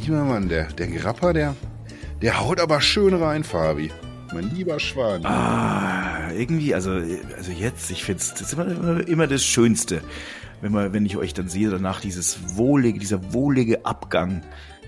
lieber Mann, der, der Grapper, der, der haut aber schön rein, Fabi. Mein lieber Schwan. Ah, irgendwie, also, also jetzt, ich finde es, immer, immer, immer das Schönste, wenn man, wenn ich euch dann sehe, danach dieses wohlige, dieser wohlige Abgang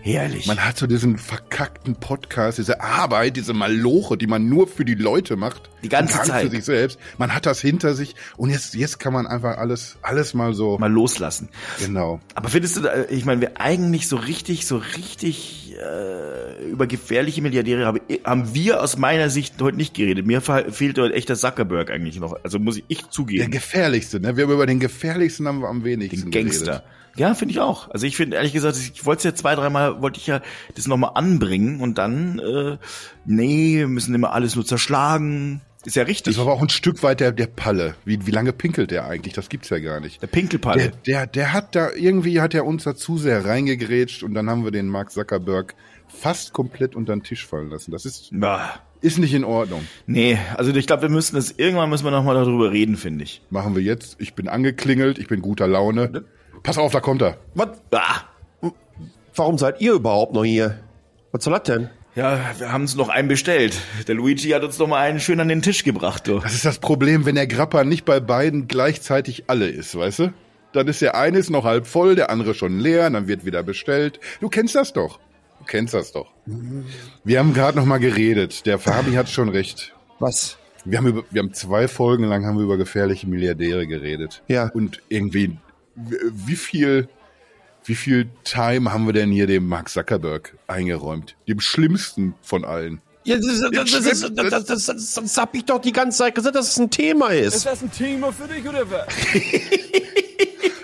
Herrlich. Man hat so diesen verkackten Podcast, diese Arbeit, diese Maloche, die man nur für die Leute macht. Die ganze Zeit. Für sich selbst. Man hat das hinter sich und jetzt, jetzt kann man einfach alles, alles mal so. Mal loslassen. Genau. Aber findest du, äh, ich meine, wir eigentlich so richtig, so richtig äh, über gefährliche Milliardäre haben, haben wir aus meiner Sicht heute nicht geredet. Mir fehlt heute echt der Zuckerberg eigentlich noch. Also muss ich zugeben. Der gefährlichste, ne? Wir haben über den gefährlichsten haben wir am wenigsten Den Gangster. Geredet. Ja, finde ich auch. Also ich finde ehrlich gesagt, ich wollte es ja zwei, dreimal, wollte ich ja das nochmal anbringen und dann, äh, nee, wir müssen immer alles nur zerschlagen. Ist ja richtig. Das war aber auch ein Stück weit der, der Palle. Wie, wie lange pinkelt der eigentlich? Das gibt's ja gar nicht. Der Pinkelpalle. Der, der, der hat da, irgendwie hat er uns da zu sehr reingegrätscht und dann haben wir den Mark Zuckerberg fast komplett unter den Tisch fallen lassen. Das ist, bah. ist nicht in Ordnung. Nee, also ich glaube, wir müssen das, irgendwann müssen wir nochmal darüber reden, finde ich. Machen wir jetzt. Ich bin angeklingelt, ich bin guter Laune. Pass auf, da kommt er. Was? Ah. Warum seid ihr überhaupt noch hier? Was soll das denn? Ja, wir haben uns noch einen bestellt. Der Luigi hat uns noch mal einen schön an den Tisch gebracht. Du. Das ist das Problem, wenn der Grappa nicht bei beiden gleichzeitig alle ist, weißt du? Dann ist der eine ist noch halb voll, der andere schon leer, dann wird wieder bestellt. Du kennst das doch. Du kennst das doch. Wir haben gerade noch mal geredet. Der Fabi hat schon recht. Was? Wir haben über, wir haben zwei Folgen lang haben wir über gefährliche Milliardäre geredet. Ja. Und irgendwie wie viel, wie viel Time haben wir denn hier dem Mark Zuckerberg eingeräumt? Dem schlimmsten von allen. Ja, das, das, das, das, das, das hab ich doch die ganze Zeit gesagt, dass es ein Thema ist. Ist das ein Thema für dich oder was?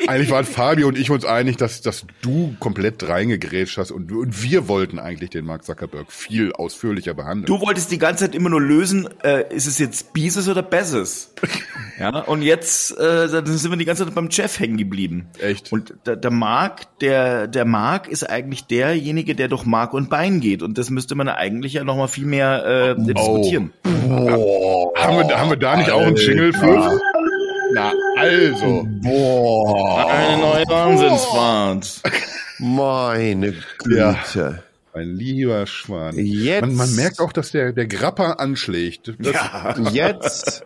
eigentlich waren Fabio und ich uns einig, dass, dass du komplett reingegrätscht hast und, und wir wollten eigentlich den Mark Zuckerberg viel ausführlicher behandeln. Du wolltest die ganze Zeit immer nur lösen, äh, ist es jetzt Beezus oder Bezos? ja, und jetzt äh, dann sind wir die ganze Zeit beim Jeff hängen geblieben. Echt? Und der, der Mark, der, der Mark ist eigentlich derjenige, der durch Mark und Bein geht und das müsste man eigentlich ja nochmal viel mehr äh, oh. diskutieren. Oh. Haben, wir, haben wir da nicht auch einen Jingle für? Na, also. Boah. Eine neue Wahnsinnsfahrt. Meine Güte. Ja. Mein lieber Schwan. Jetzt. Man, man, merkt auch, dass der, der Grapper anschlägt. Das ja. Jetzt,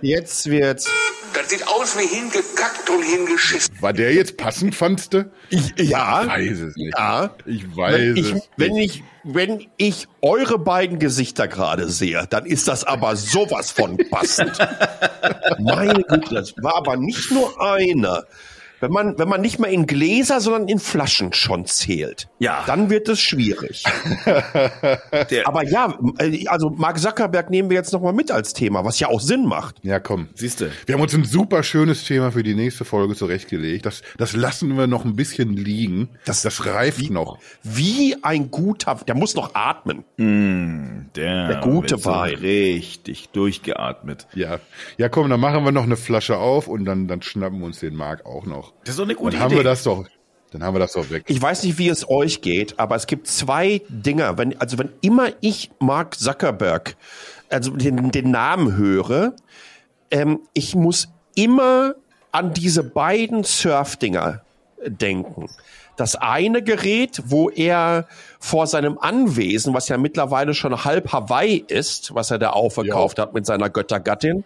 jetzt wird's. Das sieht aus wie hingekackt und hingeschissen. War der jetzt passend, fandst du? Ich, ja. Ich weiß es nicht. Ja. Ich weiß wenn ich, es nicht. Wenn ich, wenn ich eure beiden Gesichter gerade sehe, dann ist das aber sowas von passend. Meine Güte, das war aber nicht nur einer. Wenn man, wenn man nicht mehr in Gläser, sondern in Flaschen schon zählt, ja. dann wird es schwierig. Aber ja, also Mark Zuckerberg nehmen wir jetzt nochmal mit als Thema, was ja auch Sinn macht. Ja, komm. Siehste. Wir haben uns ein super schönes Thema für die nächste Folge zurechtgelegt. Das, das lassen wir noch ein bisschen liegen. Das, das reift wie, noch. Wie ein guter, der muss noch atmen. Mm, der, der gute war richtig durchgeatmet. Ja. Ja, komm, dann machen wir noch eine Flasche auf und dann, dann schnappen wir uns den Mark auch noch. Das ist doch eine gute dann Idee. Haben wir das doch. Dann haben wir das doch weg. Ich weiß nicht, wie es euch geht, aber es gibt zwei Dinger. Wenn, also wenn immer ich Mark Zuckerberg, also den, den Namen höre, ähm, ich muss immer an diese beiden Surfdinger denken. Das eine Gerät, wo er vor seinem Anwesen, was ja mittlerweile schon halb Hawaii ist, was er da aufgekauft ja. hat mit seiner Göttergattin,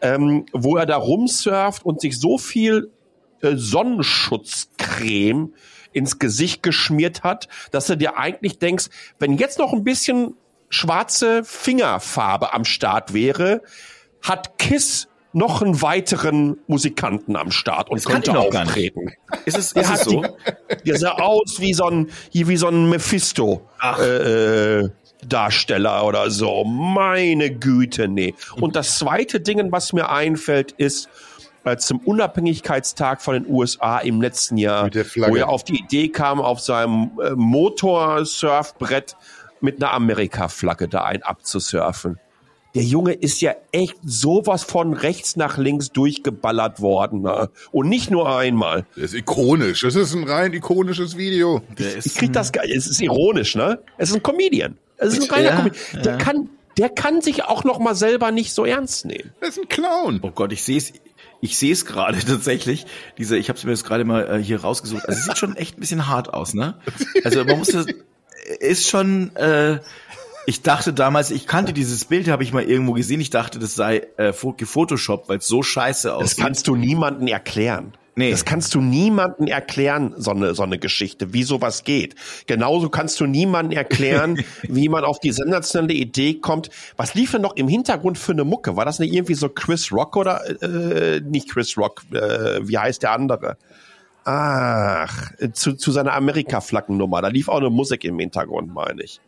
ähm, wo er da rumsurft und sich so viel äh, Sonnenschutzcreme ins Gesicht geschmiert hat, dass du dir eigentlich denkst, wenn jetzt noch ein bisschen schwarze Fingerfarbe am Start wäre, hat Kiss noch einen weiteren Musikanten am Start und das könnte auftreten. Ist es, ist es so? Die, der sah aus wie so ein, wie so ein Mephisto. Äh, Darsteller oder so. Meine Güte, nee. Und das zweite Ding, was mir einfällt, ist, äh, zum Unabhängigkeitstag von den USA im letzten Jahr, wo er auf die Idee kam, auf seinem äh, Motorsurfbrett mit einer Amerika-Flagge da ein abzusurfen. Der Junge ist ja echt sowas von rechts nach links durchgeballert worden. Ne? Und nicht nur einmal. Das ist ikonisch. Das ist ein rein ikonisches Video. Ich, ich krieg das geil. Es ist ironisch, ne? Es ist ein Comedian. Es ist ein reiner ja, Comedian. Der ja. kann, der kann sich auch noch mal selber nicht so ernst nehmen. Das ist ein Clown. Oh Gott, ich sehe es Ich sehe es gerade tatsächlich. Diese, ich habe es mir jetzt gerade mal äh, hier rausgesucht. Also es sieht schon echt ein bisschen hart aus, ne? Also man muss das, ist schon. Äh, ich dachte damals, ich kannte dieses Bild, habe ich mal irgendwo gesehen. Ich dachte, das sei äh, gefotoshoppt, weil es so scheiße Das aussieht. kannst du niemanden erklären. Nee. Das kannst du niemanden erklären, so eine, so eine Geschichte, wie sowas geht. Genauso kannst du niemanden erklären, wie man auf die sensationelle Idee kommt. Was lief denn noch im Hintergrund für eine Mucke? War das nicht irgendwie so Chris Rock oder äh, nicht Chris Rock? Äh, wie heißt der andere? Ach, zu, zu seiner Amerika-Flaggennummer. Da lief auch eine Musik im Hintergrund, meine ich.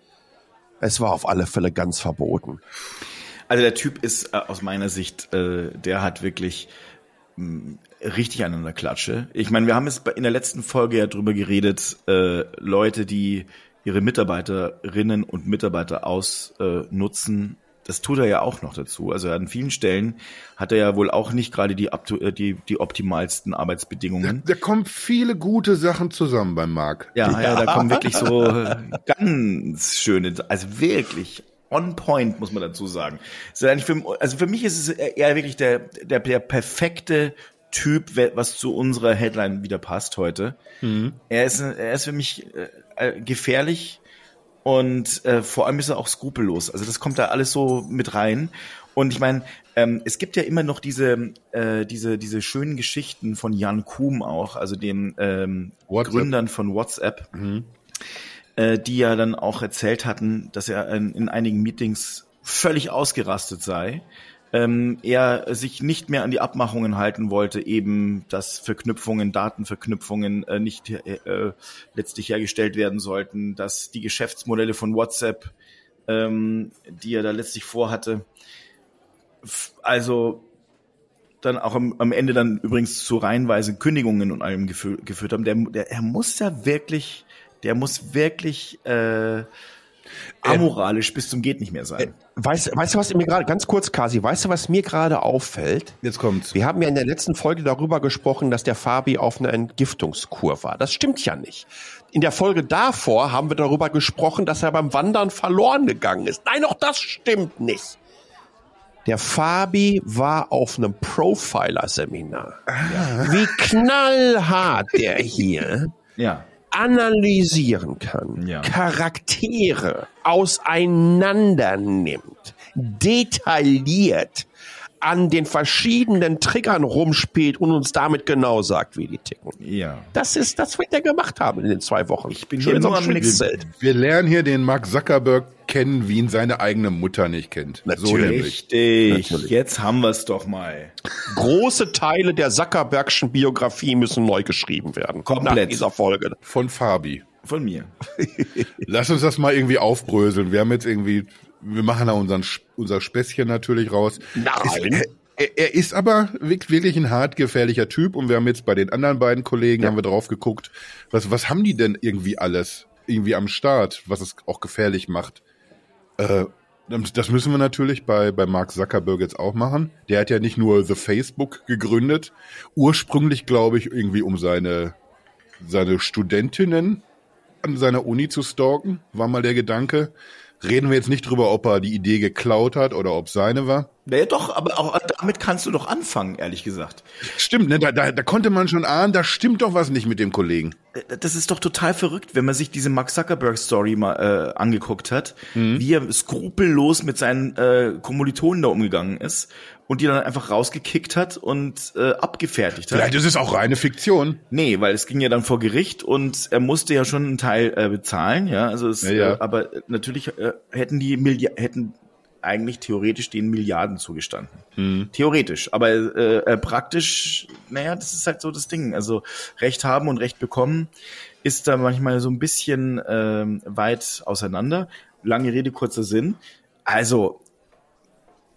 Es war auf alle Fälle ganz verboten. Also der Typ ist äh, aus meiner Sicht, äh, der hat wirklich mh, richtig an der Klatsche. Ich meine, wir haben es bei- in der letzten Folge ja drüber geredet, äh, Leute, die ihre Mitarbeiterinnen und Mitarbeiter ausnutzen. Das tut er ja auch noch dazu. Also an vielen Stellen hat er ja wohl auch nicht gerade die, äh, die, die optimalsten Arbeitsbedingungen. Da kommen viele gute Sachen zusammen beim Marc. Ja, ja, da kommen wirklich so äh, ganz schöne, also wirklich on point, muss man dazu sagen. Für, also für mich ist es eher wirklich der, der, der perfekte Typ, was zu unserer Headline wieder passt heute. Er ist, er ist für mich äh, äh, gefährlich und äh, vor allem ist er auch skrupellos. Also das kommt da alles so mit rein. Und ich meine, ähm, es gibt ja immer noch diese, äh, diese, diese schönen Geschichten von Jan Kuhm auch, also dem ähm. Gründern von WhatsApp, äh, die ja dann auch erzählt hatten, dass er in, in einigen Meetings völlig ausgerastet sei. Ähm, er sich nicht mehr an die Abmachungen halten wollte, eben, dass Verknüpfungen, Datenverknüpfungen äh, nicht äh, letztlich hergestellt werden sollten, dass die Geschäftsmodelle von WhatsApp, ähm, die er da letztlich vorhatte, also dann auch am, am Ende dann übrigens zu reihenweise Kündigungen und allem gefü geführt haben. Der, der, er muss ja wirklich, der muss wirklich äh, amoralisch bis zum geht nicht mehr sein. Weißt, weißt du, was mir gerade, ganz kurz, Kasi, weißt du, was mir gerade auffällt? Jetzt kommt's. Wir haben ja in der letzten Folge darüber gesprochen, dass der Fabi auf einer Entgiftungskur war. Das stimmt ja nicht. In der Folge davor haben wir darüber gesprochen, dass er beim Wandern verloren gegangen ist. Nein, auch das stimmt nicht. Der Fabi war auf einem Profiler-Seminar. Wie knallhart der hier Ja. Analysieren kann, Ja. Charaktere auseinander nimmt, detailliert an den verschiedenen Triggern rumspielt und uns damit genau sagt, wie die ticken. Ja. Das ist, das wird er gemacht haben in den zwei Wochen. Ich bin hier nur am Schwitzelt. Wir lernen hier den Mark Zuckerberg kennen, wie ihn seine eigene Mutter nicht kennt. So Natürlich. nämlich. Richtig. Natürlich. Jetzt haben wir es doch mal. Große Teile der Zuckerbergschen Biografie müssen neu geschrieben werden. Komplett. Nach dieser Folge. Von Fabi. Von mir. Lass uns das mal irgendwie aufbröseln. Wir haben jetzt irgendwie, wir machen da unseren, unser Späßchen natürlich raus. Nein. Ist, er, er ist aber wirk- wirklich ein hart gefährlicher Typ und wir haben jetzt bei den anderen beiden Kollegen haben wir drauf geguckt, was, was haben die denn irgendwie alles irgendwie am Start, was es auch gefährlich macht. Äh, das müssen wir natürlich bei, bei Mark Zuckerberg jetzt auch machen. Der hat ja nicht nur The Facebook gegründet, ursprünglich glaube ich irgendwie um seine, seine Studentinnen an seiner Uni zu stalken, war mal der Gedanke. Reden wir jetzt nicht drüber, ob er die Idee geklaut hat oder ob seine war. Naja, doch, aber auch damit kannst du doch anfangen, ehrlich gesagt. Stimmt, ne? da, da, da konnte man schon ahnen, da stimmt doch was nicht mit dem Kollegen. Das ist doch total verrückt, wenn man sich diese Mark Zuckerberg Story mal äh, angeguckt hat, wie er skrupellos mit seinen äh, Kommilitonen da umgegangen ist und die dann einfach rausgekickt hat und äh, abgefertigt hat. Vielleicht ist es auch reine Fiktion. Nee, weil es ging ja dann vor Gericht und er musste ja schon einen Teil äh, bezahlen, ja. Also es, Ja, ja. Äh, aber natürlich äh, hätten die Milli hätten eigentlich theoretisch den Milliarden zugestanden. Theoretisch, aber äh, äh, praktisch, naja, das ist halt so das Ding. Also Recht haben und Recht bekommen ist da manchmal so ein bisschen ähm, weit auseinander. Lange Rede, kurzer Sinn. Also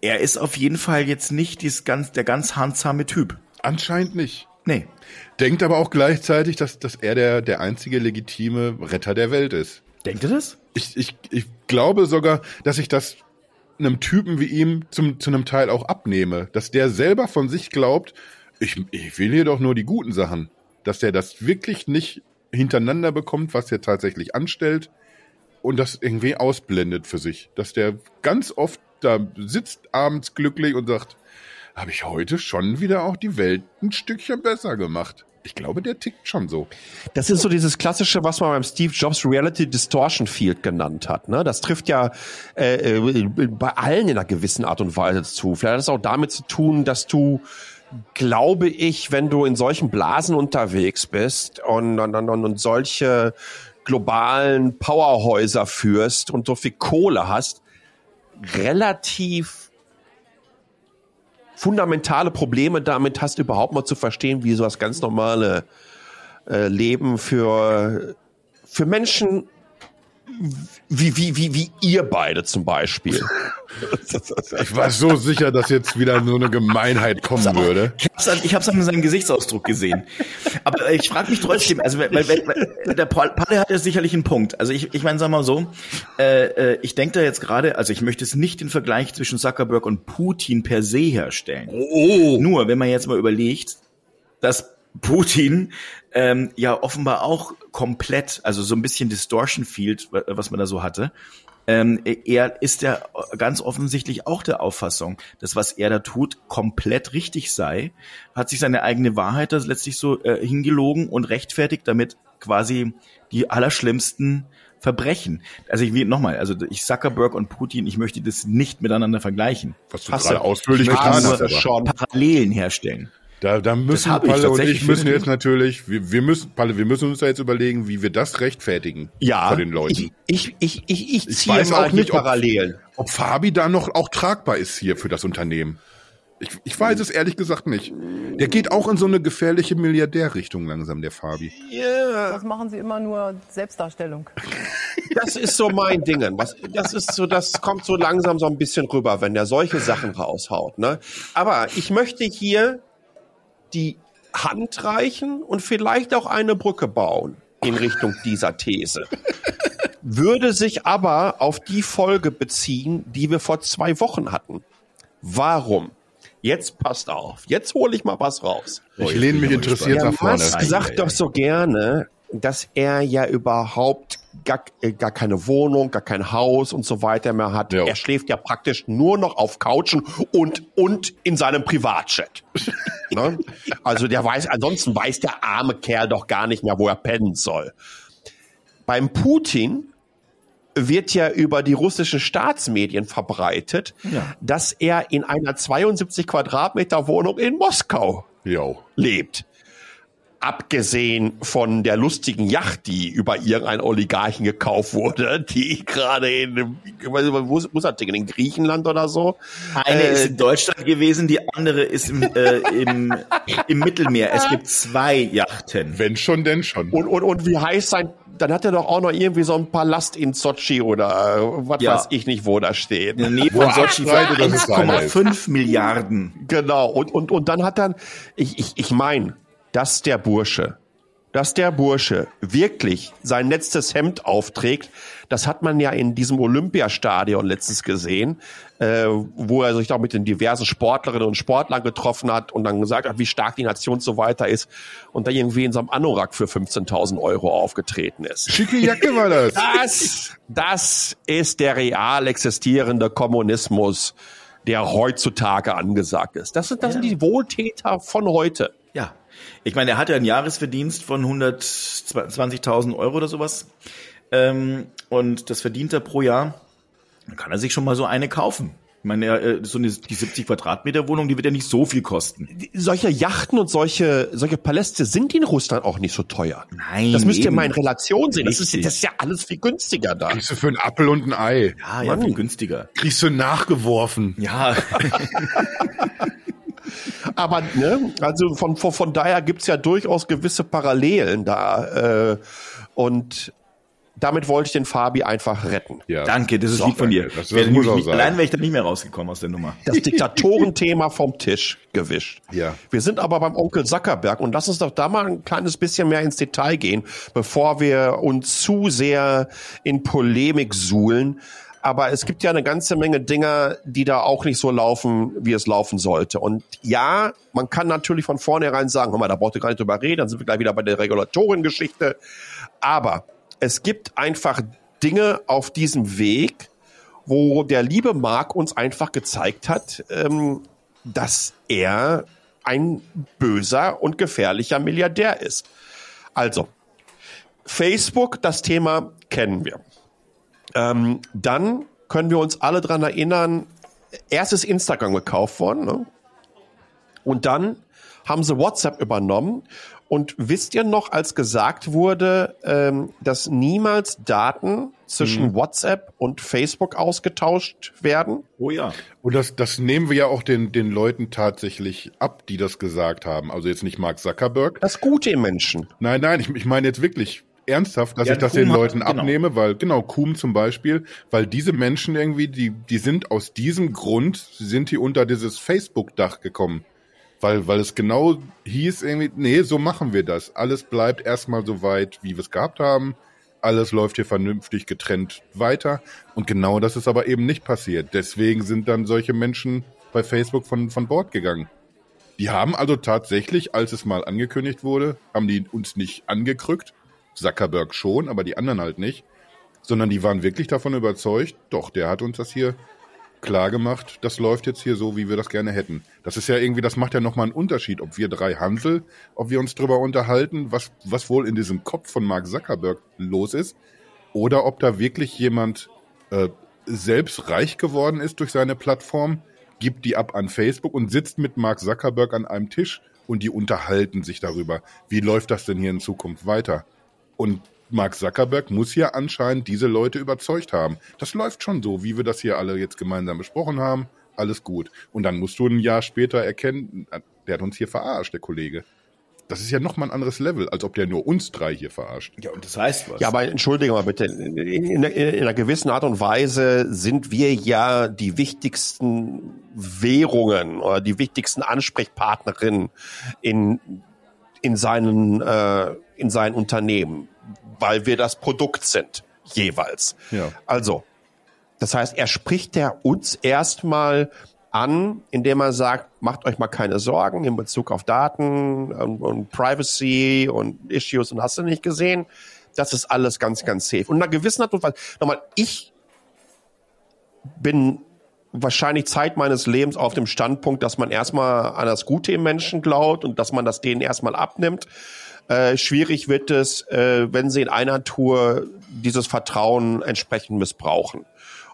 er ist auf jeden Fall jetzt nicht dieses ganz, der ganz handsame Typ. Anscheinend nicht. Nee. Denkt aber auch gleichzeitig, dass, dass er der, der einzige legitime Retter der Welt ist. Denkt ihr das? Ich, ich, ich glaube sogar, dass ich das einem Typen wie ihm zum, zu einem Teil auch abnehme. Dass der selber von sich glaubt, ich, ich will hier doch nur die guten Sachen. Dass der das wirklich nicht hintereinander bekommt, was er tatsächlich anstellt und das irgendwie ausblendet für sich. Dass der ganz oft da sitzt abends glücklich und sagt, habe ich heute schon wieder auch die Welt ein Stückchen besser gemacht. Ich glaube, der tickt schon so. Das ist so dieses klassische, was man beim Steve Jobs Reality Distortion Field genannt hat. Ne? Das trifft ja äh, äh, bei allen in einer gewissen Art und Weise zu. Vielleicht hat es auch damit zu tun, dass du, glaube ich, wenn du in solchen Blasen unterwegs bist und, und, und, und solche globalen Powerhäuser führst und so viel Kohle hast, relativ fundamentale Probleme damit hast, überhaupt mal zu verstehen, wie so das ganz normale äh, Leben für, für Menschen wie, wie, wie, wie ihr beide zum Beispiel. Ich war so sicher, dass jetzt wieder nur eine Gemeinheit kommen würde. Ich hab's, an- ich hab's an seinem Gesichtsausdruck gesehen. Aber ich frage mich trotzdem, also weil, weil, weil, der Paul, Palle hat ja sicherlich einen Punkt. Also ich, ich meine, sag mal so, äh, äh, ich denke da jetzt gerade, also ich möchte es nicht den Vergleich zwischen Zuckerberg und Putin per se herstellen. Oh, Nur, wenn man jetzt mal überlegt, dass Putin ähm, ja offenbar auch komplett, also so ein bisschen Distortion Field, wa- was man da so hatte, ähm, er ist ja ganz offensichtlich auch der Auffassung, dass was er da tut, komplett richtig sei, hat sich seine eigene Wahrheit das letztlich so äh, hingelogen und rechtfertigt damit quasi die allerschlimmsten Verbrechen. Also ich will nochmal, also ich Zuckerberg und Putin, ich möchte das nicht miteinander vergleichen. was du Hast gerade ausführlich Ich getan hast. Schon. Parallelen herstellen. Da, da müssen Palle und ich müssen jetzt natürlich, wir, wir müssen, Palle, wir müssen uns da jetzt überlegen, wie wir das rechtfertigen Ja, vor den Leuten. ich, ich, ich, ich, ich Ich ziehe weiß mal auch nicht, ob- Parallelen. Ob Fabi da noch auch tragbar ist hier für das Unternehmen. Ich, ich weiß es ehrlich gesagt nicht. Der geht auch in so eine gefährliche Milliardärrichtung langsam, der Fabi. Das machen sie immer nur Selbstdarstellung. Das ist so mein Ding. Was, das ist so, das kommt so langsam so ein bisschen rüber, wenn der solche Sachen raushaut. Ne? Aber ich möchte hier die Hand reichen und vielleicht auch eine Brücke bauen in Richtung dieser These. Würde sich aber auf die Folge beziehen, die wir vor zwei Wochen hatten. Warum? Jetzt passt auf. Jetzt hole ich mal was raus. Ich lehne mich interessiert nach vorne. Musk sagt doch so gerne, dass er ja überhaupt gar, äh, gar keine Wohnung, gar kein Haus und so weiter mehr hat. Ja. Er schläft ja praktisch nur noch auf Couchen und, und in seinem Privatjet. ne? Also der weiß, ansonsten weiß der arme Kerl doch gar nicht mehr, wo er pennen soll. Beim Putin wird ja über die russischen Staatsmedien verbreitet, Ja. dass er in einer 72 Quadratmeter Wohnung in Moskau Jo. lebt. Abgesehen von der lustigen Yacht, die über irgendeinen Oligarchen gekauft wurde, die gerade in, wo ist wo ist das Ding, in Griechenland oder so? Eine Äh, ist in Deutschland gewesen, die andere ist im, äh, im, im Mittelmeer. Es gibt zwei Yachten. Wenn schon, denn schon. Und, und, und wie heißt sein, dann hat er doch auch noch irgendwie so ein Palast in Sochi oder äh, was Ja. weiß ich nicht, wo das steht. In der Nähe von er Sochi für abstreitet, dass es seiner ist. 1,5 Milliarden. Genau. Und, und, und dann hat dann, ich, ich, ich meine, dass der Bursche, dass der Bursche wirklich sein letztes Hemd aufträgt, das hat man ja in diesem Olympiastadion letztens gesehen, äh, wo er sich doch mit den diversen Sportlerinnen und Sportlern getroffen hat und dann gesagt hat, wie stark die Nation so weiter ist und da irgendwie in so einem Anorak für 15.000 Euro aufgetreten ist. Schicke Jacke war das. Das, das ist der real existierende Kommunismus, der heutzutage angesagt ist. Das sind, das sind die Wohltäter von heute. Ich meine, er hat ja einen Jahresverdienst von 120.000 Euro oder sowas. Ähm, und das verdient er pro Jahr. Dann kann er sich schon mal so eine kaufen. Ich meine, er, äh, so eine, die 70 Quadratmeter Wohnung, die wird ja nicht so viel kosten. Solche Yachten und solche, solche Paläste sind in Russland auch nicht so teuer. Nein, Das müsst ihr eben. mal in Relation sehen. Das ist, das ist ja alles viel günstiger da. Kriegst du für einen Apfel und ein Ei. Ja, ja, viel günstiger. Kriegst du nachgeworfen. Ja, Aber ne, also von, von, von daher gibt's ja durchaus gewisse Parallelen da. Äh, und damit wollte ich den Fabi einfach retten. Ja. danke, das ist So, lieb von dir. Das, das Wäre muss nicht, allein wäre ich da nicht mehr rausgekommen aus der Nummer. Das Diktatorenthema vom Tisch gewischt. Ja. Wir sind aber beim Onkel Zuckerberg und lass uns doch da mal ein kleines bisschen mehr ins Detail gehen, bevor wir uns zu sehr in Polemik suhlen. Aber es gibt ja eine ganze Menge Dinge, die da auch nicht so laufen, wie es laufen sollte. Und ja, man kann natürlich von vornherein sagen, hör mal, da braucht ihr gar nicht drüber reden, dann sind wir gleich wieder bei der Regulatorengeschichte. Aber es gibt einfach Dinge auf diesem Weg, wo der liebe Mark uns einfach gezeigt hat, ähm, dass er ein böser und gefährlicher Milliardär ist. Also, Facebook, das Thema kennen wir. Ähm, dann können wir uns alle dran erinnern, erst ist Instagram gekauft worden, ne? Und dann haben sie WhatsApp übernommen. Und wisst ihr noch, als gesagt wurde, ähm, dass niemals Daten zwischen WhatsApp und Facebook ausgetauscht werden? Oh ja. Und das, das nehmen wir ja auch den, den Leuten tatsächlich ab, die das gesagt haben. Also jetzt nicht Mark Zuckerberg. Das Gute im Menschen. Nein, nein, ich, ich meine jetzt wirklich ernsthaft, dass Ja, ich das Kuhn den hat- Leuten genau. abnehme, weil, genau, Kuhn zum Beispiel, weil diese Menschen irgendwie, die, die sind aus diesem Grund, sind die unter dieses Facebook-Dach gekommen. Weil, weil es genau hieß irgendwie, nee, so machen wir das. Alles bleibt erstmal so weit, wie wir es gehabt haben. Alles läuft hier vernünftig getrennt weiter. Und genau das ist aber eben nicht passiert. Deswegen sind dann solche Menschen bei Facebook von, von Bord gegangen. Die haben also tatsächlich, als es mal angekündigt wurde, haben die uns nicht angekrückt. Zuckerberg schon, aber die anderen halt nicht. Sondern die waren wirklich davon überzeugt, doch, der hat uns das hier klar gemacht, das läuft jetzt hier so, wie wir das gerne hätten. Das ist ja irgendwie, das macht ja nochmal einen Unterschied, ob wir drei Hansel, ob wir uns drüber unterhalten, was, was wohl in diesem Kopf von Mark Zuckerberg los ist, oder ob da wirklich jemand äh, selbst reich geworden ist durch seine Plattform, gibt die ab an Facebook und sitzt mit Mark Zuckerberg an einem Tisch und die unterhalten sich darüber, wie läuft das denn hier in Zukunft weiter. Und Mark Zuckerberg muss hier anscheinend diese Leute überzeugt haben. Das läuft schon so, wie wir das hier alle jetzt gemeinsam besprochen haben. Alles gut. Und dann musst du ein Jahr später erkennen, der hat uns hier verarscht, der Kollege. Das ist ja nochmal ein anderes Level, als ob der nur uns drei hier verarscht. Ja, und das heißt was. Ja, aber entschuldige mal bitte. In, in, in einer gewissen Art und Weise sind wir ja die wichtigsten Währungen oder die wichtigsten Ansprechpartnerinnen in, in seinen, äh, in seinen Unternehmen, weil wir das Produkt sind, jeweils. Ja. Also, das heißt, er spricht er uns erstmal an, indem er sagt, macht euch mal keine Sorgen in Bezug auf Daten und, und Privacy und Issues und hast du nicht gesehen. Das ist alles ganz, ganz safe. Und in einer gewissen Art und Weise, nochmal, ich bin wahrscheinlich Zeit meines Lebens auf dem Standpunkt, dass man erstmal an das Gute im Menschen glaubt und dass man das denen erstmal abnimmt. Äh, schwierig wird es, äh, wenn sie in einer Tour dieses Vertrauen entsprechend missbrauchen.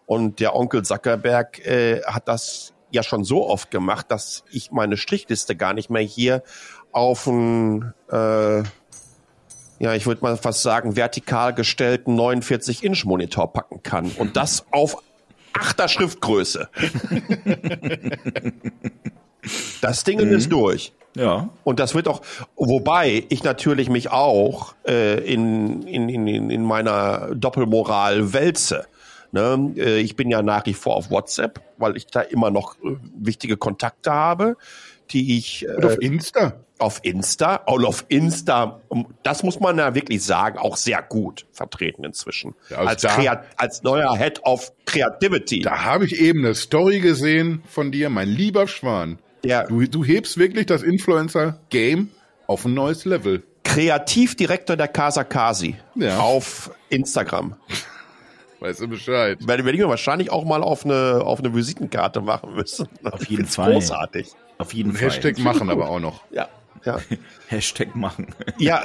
Und der Onkel Zuckerberg äh, hat das ja schon so oft gemacht, dass ich meine Strichliste gar nicht mehr hier auf ein, äh, ja, ich würde mal fast sagen, vertikal gestellten 49-Inch-Monitor packen kann. Und das auf achter Schriftgröße. das Ding ist durch. Ja. Und das wird auch, wobei ich natürlich mich auch äh, in, in, in, in meiner Doppelmoral wälze. Ne? Äh, ich bin ja nach wie vor auf WhatsApp, weil ich da immer noch äh, wichtige Kontakte habe, die ich Und äh, auf Insta? auf Insta, und auf Insta, das muss man ja wirklich sagen, auch sehr gut vertreten inzwischen. Ja, also als, da- Kreat als neuer Head of Creativity. Da habe ich eben eine Story gesehen von dir, mein lieber Schwan. Der Du, du hebst wirklich das Influencer-Game auf ein neues Level. Kreativdirektor der Casa Kasi Ja. auf Instagram. Weißt du Bescheid? Werde werde ich mir wahrscheinlich auch mal auf eine, auf eine Visitenkarte machen müssen. Auf jeden Fall. Großartig. Auf jeden Fall. Hashtag machen aber auch noch. Ja. Ja. Hashtag machen. Ja,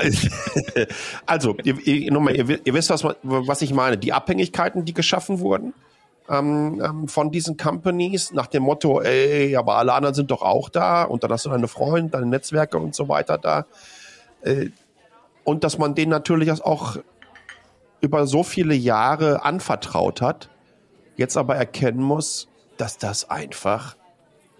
also, ihr, ihr, nochmal, ihr, ihr wisst, was, was ich meine. Die Abhängigkeiten, die geschaffen wurden ähm, ähm, von diesen Companies, nach dem Motto, ey, aber alle anderen sind doch auch da und dann hast du deine Freunde, deine Netzwerke und so weiter da. Äh, und dass man denen natürlich auch über so viele Jahre anvertraut hat, jetzt aber erkennen muss, dass das einfach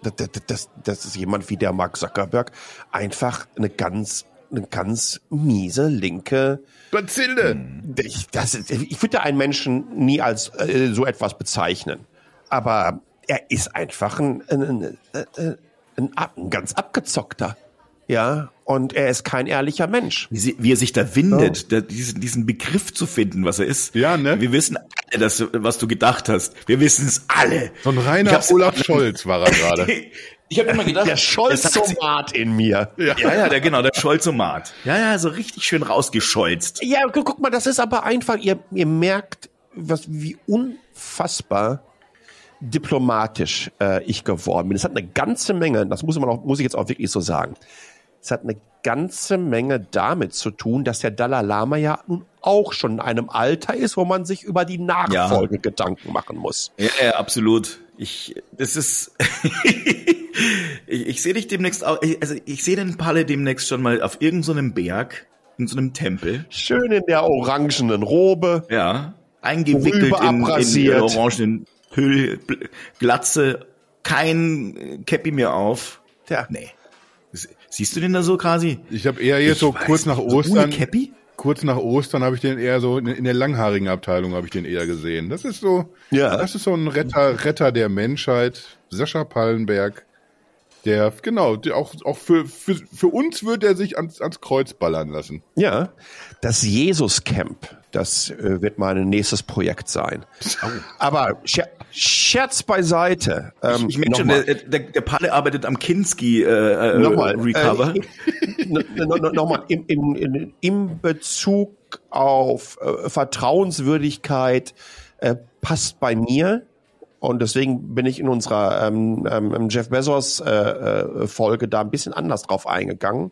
dass, dass, dass jemand wie der Mark Zuckerberg einfach eine ganz, eine ganz miese linke. Bazille! Ich, das ist, ich würde einen Menschen nie als äh, so etwas bezeichnen, aber er ist einfach ein, ein, ein, ein, ein, ein ganz abgezockter, ja, und er ist kein ehrlicher Mensch. Wie, sie, wie er sich da windet, da, diesen, diesen Begriff zu finden, was er ist. Ja, ne? Wir wissen alle, dass, was du gedacht hast. Wir wissen es alle. So ein Ich reiner Olaf Scholz war er gerade. Ich habe immer gedacht, Der Scholzomat in mir. Ja, ja, der, genau, der Scholzomat. Ja, ja, so richtig schön rausgescholzt. Ja, gu- guck mal, das ist aber einfach, ihr, ihr merkt, was, wie unfassbar diplomatisch äh, ich geworden bin. Es hat eine ganze Menge, das muss man auch, muss ich jetzt auch wirklich so sagen. Es hat eine ganze Menge damit zu tun, dass der Dalai Lama ja nun auch schon in einem Alter ist, wo man sich über die Nachfolge ja. Gedanken machen muss. Ja, ja, absolut. Ich, das ist, ich, ich sehe dich demnächst auch, also ich sehe den Palle demnächst schon mal auf irgendeinem so Berg, in so einem Tempel. Schön in der orangenen Robe. Ja. Eingewickelt in, in orangenen Hüll, Glatze, kein Käppi mehr auf. Tja. Nee. Siehst du den da so quasi? Ich habe eher jetzt ich so kurz nach Ostern. Käppi? Kurz nach Ostern habe ich den eher so in, in der langhaarigen Abteilung habe ich den eher gesehen. Das ist so, ja. das ist so ein Retter, Retter der Menschheit, Sascha Pallenberg. Der, genau, der auch, auch für, für, für uns wird er sich ans, ans Kreuz ballern lassen. Ja, das Jesus-Camp, das äh, wird mein nächstes Projekt sein. Oh. Aber Scher Scherz beiseite. Ähm, ich, ich merke schon, der, der, der Palle arbeitet am Kinski äh, äh nochmal, Recover. Äh, Nochmal, im, im, im, im Bezug auf äh, Vertrauenswürdigkeit äh, passt bei mir und deswegen bin ich in unserer ähm, ähm, Jeff Bezos äh, äh, Folge da ein bisschen anders drauf eingegangen,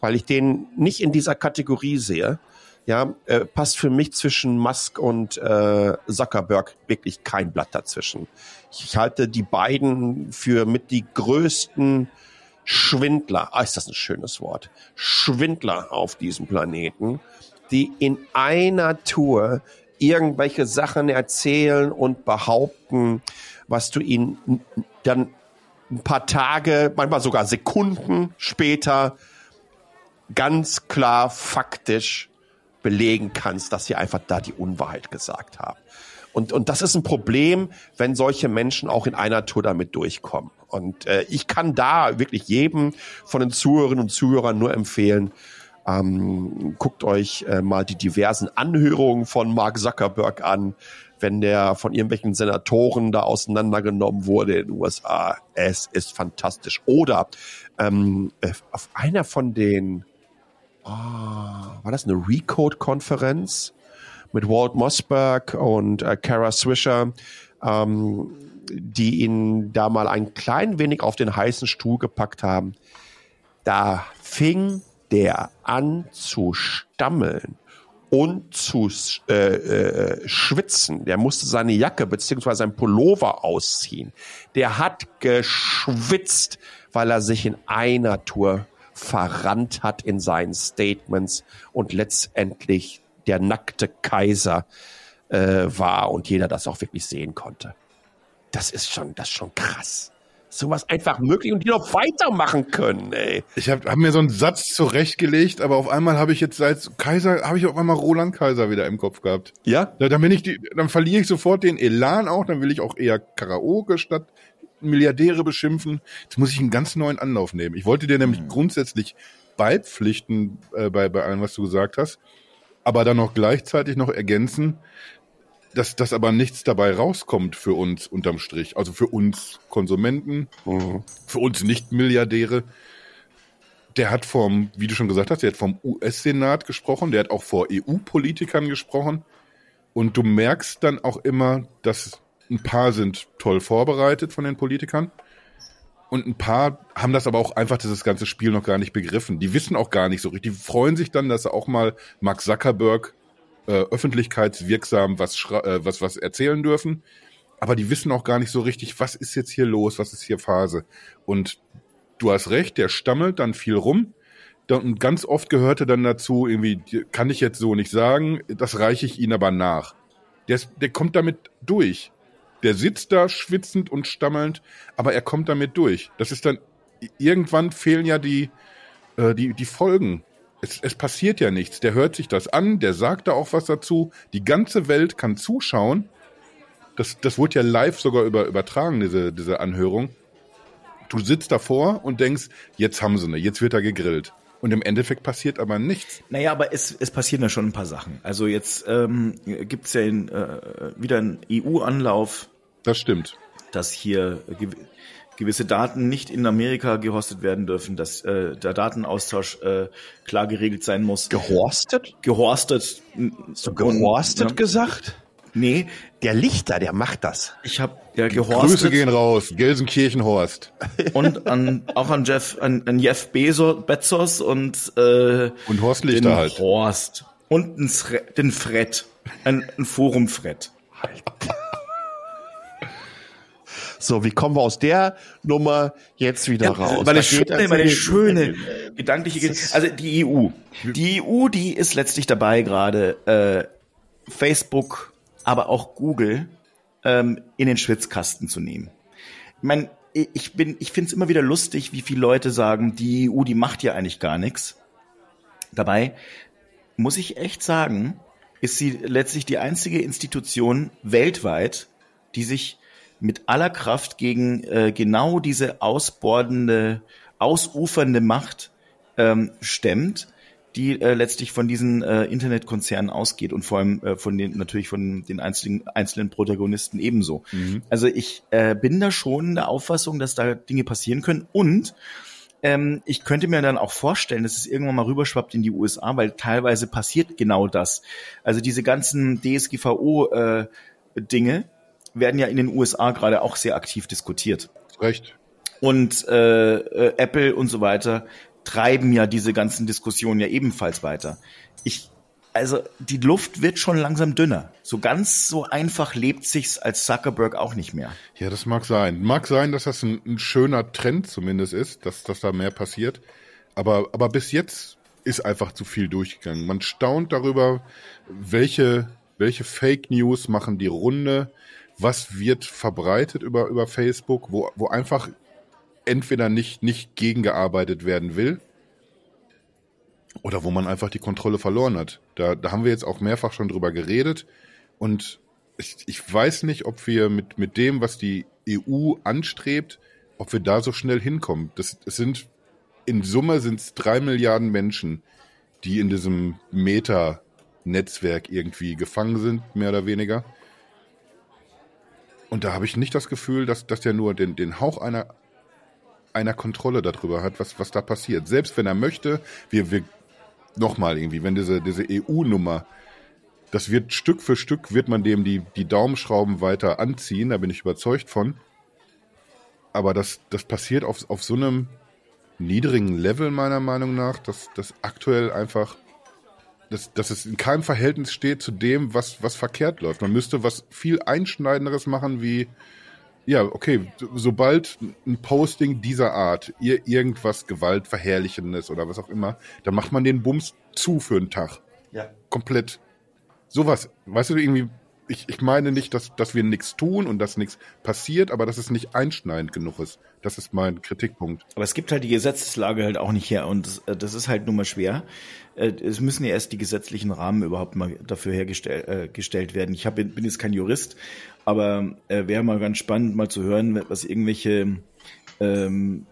weil ich den nicht in dieser Kategorie sehe. Ja, äh, passt für mich zwischen Musk und äh, Zuckerberg wirklich kein Blatt dazwischen. Ich halte die beiden für mit die größten Schwindler, ah, ist das ein schönes Wort, Schwindler auf diesem Planeten, die in einer Tour irgendwelche Sachen erzählen und behaupten, was du ihnen dann ein paar Tage, manchmal sogar Sekunden später ganz klar faktisch belegen kannst, dass sie einfach da die Unwahrheit gesagt haben. Und, und das ist ein Problem, wenn solche Menschen auch in einer Tour damit durchkommen. Und äh, ich kann da wirklich jedem von den Zuhörerinnen und Zuhörern nur empfehlen, ähm, guckt euch äh, mal die diversen Anhörungen von Mark Zuckerberg an, wenn der von irgendwelchen Senatoren da auseinandergenommen wurde in den USA. Es ist fantastisch. Oder ähm, äh, auf einer von den, oh, war das eine Recode-Konferenz mit Walt Mossberg und äh, Kara Swisher, ähm, die ihn da mal ein klein wenig auf den heißen Stuhl gepackt haben. Da fing der an zu stammeln und zu äh, äh, schwitzen. Der musste seine Jacke beziehungsweise sein Pullover ausziehen. Der hat geschwitzt, weil er sich in einer Tour verrannt hat in seinen Statements und letztendlich der nackte Kaiser äh, war und jeder das auch wirklich sehen konnte. Das ist schon, das ist schon krass sowas einfach möglich und die noch weitermachen können, ey. Ich habe hab mir so einen Satz zurechtgelegt, aber auf einmal habe ich jetzt seit Kaiser, habe ich auf einmal Roland Kaiser wieder im Kopf gehabt. Ja? Da, dann bin ich die, dann verliere ich sofort den Elan auch, dann will ich auch eher Karaoke statt Milliardäre beschimpfen. Jetzt muss ich einen ganz neuen Anlauf nehmen. Ich wollte dir nämlich mhm. grundsätzlich beipflichten äh, bei, bei allem, was du gesagt hast, aber dann noch gleichzeitig noch ergänzen, dass das aber nichts dabei rauskommt für uns unterm Strich. Also für uns Konsumenten, mhm. für uns Nicht-Milliardäre. Der hat vom, wie du schon gesagt hast, der hat vom US-Senat gesprochen, der hat auch vor EU-Politikern gesprochen. Und du merkst dann auch immer, dass ein paar sind toll vorbereitet von den Politikern. Und ein paar haben das aber auch einfach dieses ganze Spiel noch gar nicht begriffen. Die wissen auch gar nicht so richtig. Die freuen sich dann, dass sie auch mal Mark Zuckerberg äh, öffentlichkeitswirksam was, äh, was, was erzählen dürfen. Aber die wissen auch gar nicht so richtig, was ist jetzt hier los, was ist hier Phase. Und du hast recht, der stammelt dann viel rum. Und ganz oft gehörte dann dazu, irgendwie, kann ich jetzt so nicht sagen, das reiche ich ihnen aber nach. Der, ist, der kommt damit durch. Der sitzt da schwitzend und stammelnd, aber er kommt damit durch. Das ist dann, irgendwann fehlen ja die, äh, die, die Folgen es, es passiert ja nichts. Der hört sich das an, der sagt da auch was dazu. Die ganze Welt kann zuschauen. Das, das wurde ja live sogar über, übertragen, diese, diese Anhörung. Du sitzt davor und denkst, jetzt haben sie ne, jetzt wird er gegrillt. Und im Endeffekt passiert aber nichts. Naja, aber es, es passieren ja schon ein paar Sachen. Also jetzt ähm, gibt ja in, äh, wieder einen EU-Anlauf. Das stimmt. Dass hier gewisse Daten nicht in Amerika gehostet werden dürfen, dass äh, der Datenaustausch äh, klar geregelt sein muss. Gehorstet? Gehorstet. So gehorstet ja. gesagt? Nee, Der Lichter, der macht das. ich habe ja Grüße gehorstet gehen raus. Gelsenkirchenhorst. und an, auch an Jeff, an, an Jeff Bezos, Bezos und äh, Und Horst Lichter den halt. Horst und den, Fred, ein, ein Forum Fred. So, wie kommen wir aus der Nummer jetzt wieder raus? Weil Da das geht schöne, also das die- schöne gedankliche, Ge- also die EU, die EU, die ist letztlich dabei gerade äh, Facebook, aber auch Google ähm, in den Schwitzkasten zu nehmen. Ich meine, ich bin, ich finde es immer wieder lustig, wie viele Leute sagen, die EU, die macht ja eigentlich gar nichts. Dabei muss ich echt sagen, ist sie letztlich die einzige Institution weltweit, die sich mit aller Kraft gegen äh, genau diese ausbordende, ausufernde Macht ähm, stemmt, die äh, letztlich von diesen äh, Internetkonzernen ausgeht und vor allem äh, von den natürlich von den einzelnen einzelnen Protagonisten ebenso. Also ich äh, bin da schon der Auffassung, dass da Dinge passieren können und ähm, ich könnte mir dann auch vorstellen, dass es irgendwann mal rüberschwappt in die USA, weil teilweise passiert genau das. Also diese ganzen DSGVO-Dinge werden ja in den USA gerade auch sehr aktiv diskutiert. Recht. Und äh, äh, Apple und so weiter treiben ja diese ganzen Diskussionen ja ebenfalls weiter. Ich, also die Luft wird schon langsam dünner. So ganz so einfach lebt sich's als Zuckerberg auch nicht mehr. Ja, das mag sein. Mag sein, dass das ein, ein schöner Trend zumindest ist, dass, dass da mehr passiert. Aber, aber bis jetzt ist einfach zu viel durchgegangen. Man staunt darüber, welche, welche Fake News machen die Runde, was wird verbreitet über, über Facebook, wo, wo einfach entweder nicht, nicht gegengearbeitet werden will oder wo man einfach die Kontrolle verloren hat. Da, da haben wir jetzt auch mehrfach schon drüber geredet und ich, ich weiß nicht, ob wir mit, mit dem, was die EU anstrebt, ob wir da so schnell hinkommen. Das, es sind, in Summe sind es drei Milliarden Menschen, die in diesem Meta-Netzwerk irgendwie gefangen sind, mehr oder weniger. Und da habe ich nicht das Gefühl, dass, dass der nur den, den Hauch einer, einer Kontrolle darüber hat, was, was da passiert. Selbst wenn er möchte, wir, wir nochmal irgendwie, wenn diese, diese EU-Nummer, das wird Stück für Stück, wird man dem die, die Daumenschrauben weiter anziehen, da bin ich überzeugt von. Aber das, das passiert auf, auf so einem niedrigen Level meiner Meinung nach, dass das aktuell einfach, dass, dass es in keinem Verhältnis steht zu dem, was, was verkehrt läuft. Man müsste was viel Einschneidenderes machen wie, ja, okay, so- sobald ein Posting dieser Art, ihr irgendwas Gewaltverherrlichendes oder was auch immer, dann macht man den Bums zu für einen Tag. Ja. Komplett. Sowas, weißt du, irgendwie, ich, ich meine nicht, dass, dass wir nichts tun und dass nichts passiert, aber dass es nicht einschneidend genug ist. Das ist mein Kritikpunkt. Aber es gibt halt die Gesetzeslage halt auch nicht her und das, äh, das ist halt nun mal schwer. Äh, Es müssen ja erst die gesetzlichen Rahmen überhaupt mal dafür hergestellt äh, gestellt werden. Ich hab, bin jetzt kein Jurist, aber äh, wäre mal ganz spannend, mal zu hören, was irgendwelche ähm,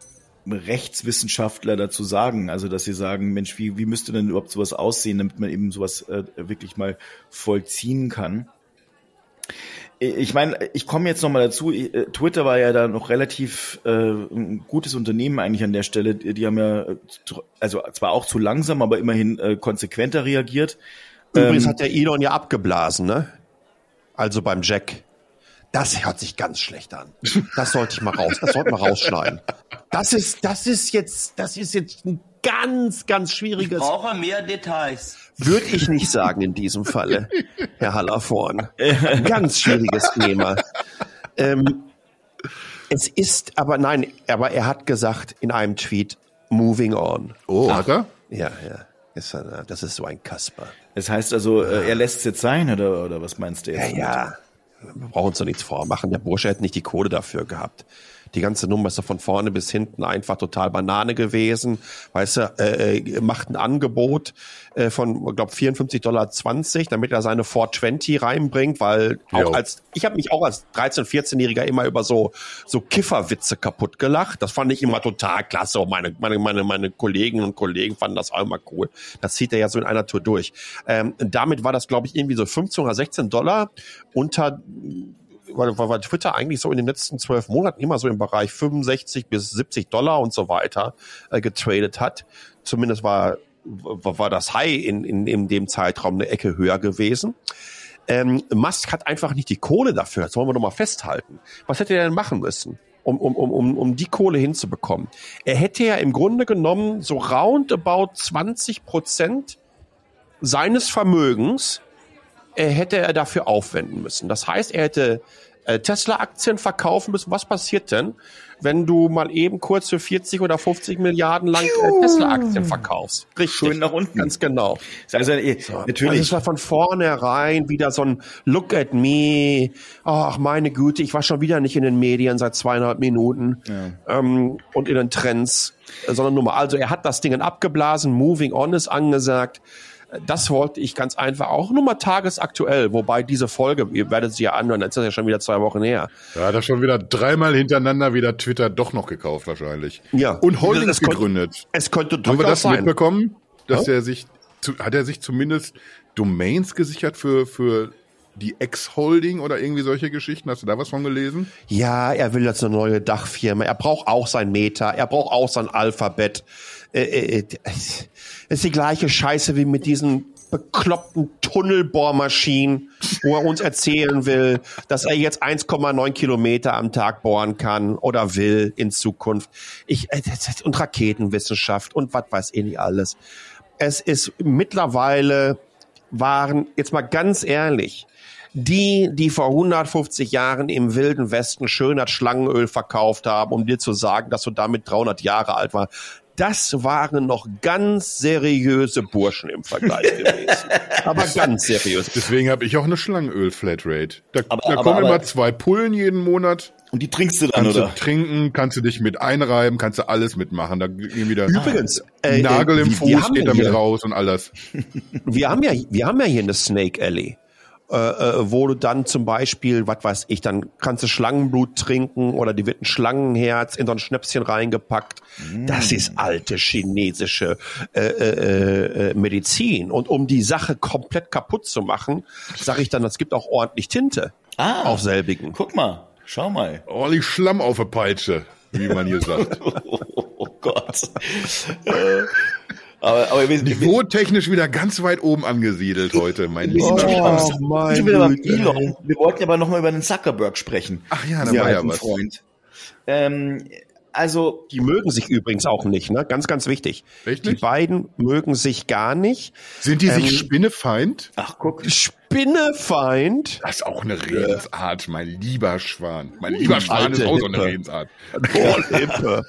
Rechtswissenschaftler dazu sagen. Also, dass sie sagen, Mensch, wie, wie müsste denn überhaupt sowas aussehen, damit man eben sowas äh, wirklich mal vollziehen kann? Ich meine, ich komme jetzt noch mal dazu. Äh, Twitter war ja da noch relativ äh, ein gutes Unternehmen eigentlich an der Stelle. Die haben ja, äh, also zwar auch zu langsam, aber immerhin äh, konsequenter reagiert. Übrigens Ähm, hat der Elon ja abgeblasen, ne? Also beim Jack. Das hört sich ganz schlecht an. Das sollte ich mal raus, das sollte man rausschneiden. Das ist, das ist jetzt, das ist jetzt ein ganz, ganz schwieriges, brauche mehr Details. würde ich nicht sagen in diesem Falle, Herr Hallervorn. Ganz schwieriges Thema. Ähm, es ist, aber nein, aber er hat gesagt in einem Tweet, moving on. Oh, hat er? Ja, ja. Ist, er- das ist so ein Kasper. Das heißt also, äh, er lässt es jetzt sein, oder, oder was meinst du Ja, jetzt? ja. Wir brauchen uns doch nichts vormachen. Der Bursche hätte nicht die Kohle dafür gehabt. Die ganze Nummer ist von vorne bis hinten einfach total Banane gewesen. Weißt du, äh, äh, macht ein Angebot äh, von, glaube 54,20 Dollar, damit er seine 420 reinbringt, weil auch Jo. als, ich habe mich auch als 13-, 14-Jähriger immer über so, so Kifferwitze kaputt gelacht. Das fand ich immer total klasse. Und meine, meine, meine, meine Kollegen und Kollegen fanden das auch immer cool. Das zieht er ja so in einer Tour durch. Ähm, damit war das, glaube ich, irgendwie so 15 oder 16 Dollar unter weil, weil, Twitter eigentlich so in den letzten zwölf Monaten immer so im Bereich 65 bis 70 Dollar und so weiter äh, getradet hat. Zumindest war, war, das High in, in, in dem Zeitraum eine Ecke höher gewesen. Ähm, Musk hat einfach nicht die Kohle dafür. Das wollen wir doch mal festhalten. Was hätte er denn machen müssen? Um, um, um, um, um die Kohle hinzubekommen. Er hätte ja im Grunde genommen so roundabout 20 Prozent seines Vermögens äh, hätte er dafür aufwenden müssen. Das heißt, er hätte Tesla-Aktien verkaufen müssen. Was passiert denn, wenn du mal eben kurz für 40 oder 50 Milliarden lang äh, Tesla-Aktien verkaufst? Richtig. Schön nach unten. Ganz genau. Also, äh, Also natürlich. es war von vornherein wieder so ein Look at me. Ach, meine Güte, ich war schon wieder nicht in den Medien seit zweieinhalb Minuten ähm, und in den Trends, äh, sondern nur mal. Also er hat das Ding abgeblasen, Moving On ist angesagt. Das wollte ich ganz einfach auch nur mal tagesaktuell, wobei diese Folge, ihr werdet sie ja anhören, dann ist das ja schon wieder zwei Wochen her. Da hat er schon wieder dreimal hintereinander wieder Twitter doch noch gekauft wahrscheinlich. Ja. Und Holdings gegründet. Es könnte Haben wir durchaus das sein. mitbekommen? Dass Ja? er sich, hat er sich zumindest Domains gesichert für, für die Ex-Holding oder irgendwie solche Geschichten? Hast du da was von gelesen? Ja, er will jetzt eine neue Dachfirma. Er braucht auch sein Meta. Er braucht auch sein Alphabet. Äh, äh, äh, ist die gleiche Scheiße wie mit diesen bekloppten Tunnelbohrmaschinen, wo er uns erzählen will, dass er jetzt 1,9 Kilometer am Tag bohren kann oder will in Zukunft. Ich, äh, und Raketenwissenschaft und was weiß ich nicht alles. Es ist mittlerweile waren, jetzt mal ganz ehrlich, die, die vor 150 Jahren im Wilden Westen schön als Schlangenöl verkauft haben, um dir zu sagen, dass du damit 300 Jahre alt war, das waren noch ganz seriöse Burschen im Vergleich gewesen. Aber ganz seriös. Deswegen habe ich auch eine Schlangenöl-Flatrate. Da, Aber- da aber- kommen aber- immer zwei Pullen jeden Monat. und die trinkst du dann, Kannst oder? du trinken, kannst du dich mit einreiben, kannst du alles mitmachen. Da gehen wieder Übrigens, äh, Nagel äh, im wir- Fuß geht ja damit hier- raus und alles. wir haben ja, wir haben ja hier eine Snake Alley. Äh, äh, wo du dann zum Beispiel, was weiß ich, dann kannst du Schlangenblut trinken oder die wird ein Schlangenherz in so ein Schnäpschen reingepackt. Das ist alte chinesische äh, äh, äh, Medizin. Und um die Sache komplett kaputt zu machen, sage ich dann, es gibt auch ordentlich Tinte Ah. auf selbigen. Guck mal, schau mal. Ordentlich Schlamm auf der Peitsche, wie man hier sagt. Oh Gott. Aber, aber wir, Niveautechnisch wieder ganz weit oben angesiedelt heute, mein lieber Oh, mein. Elon. Wir wollten aber noch mal über den Zuckerberg sprechen. Ach ja, da war ja was. Freund. Ähm, also, Die mögen sich übrigens auch nicht, ne? Ganz, ganz wichtig. Echt Die beiden mögen sich gar nicht. Sind die sich Ähm, Spinnefeind? ach guck, Spinnefeind. Das ist auch eine Redensart, mein lieber Schwan. Mein lieber Schwan Alte ist auch so eine Hippe. Redensart. Oh, Lippe.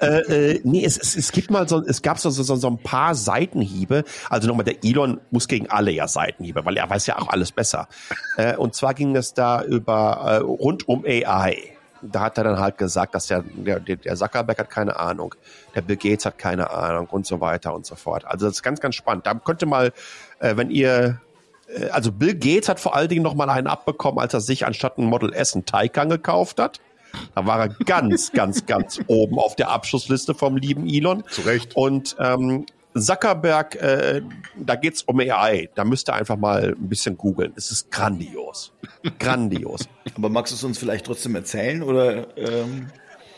Äh, äh, nee, es, es, es gibt mal so, es gab so, so, so ein paar Seitenhiebe. Also nochmal, der Elon muss gegen alle ja Seitenhiebe, weil er weiß ja auch alles besser. Äh, und zwar ging es da über äh, rund um AI. Da hat er dann halt gesagt, dass der, der, der Zuckerberg hat keine Ahnung, der Bill Gates hat keine Ahnung und so weiter und so fort. Also das ist ganz, ganz spannend. Da könnte mal, äh, wenn ihr äh, also Bill Gates hat vor allen Dingen noch mal einen abbekommen, als er sich anstatt ein Model S einen Taycan gekauft hat. Da war er ganz, ganz, ganz oben auf der Abschlussliste vom lieben Elon. Zu Recht. Und ähm, Zuckerberg, äh, da geht's um AI. Da müsst ihr einfach mal ein bisschen googeln. Es ist grandios. Grandios. aber magst du es uns vielleicht trotzdem erzählen oder? Ähm,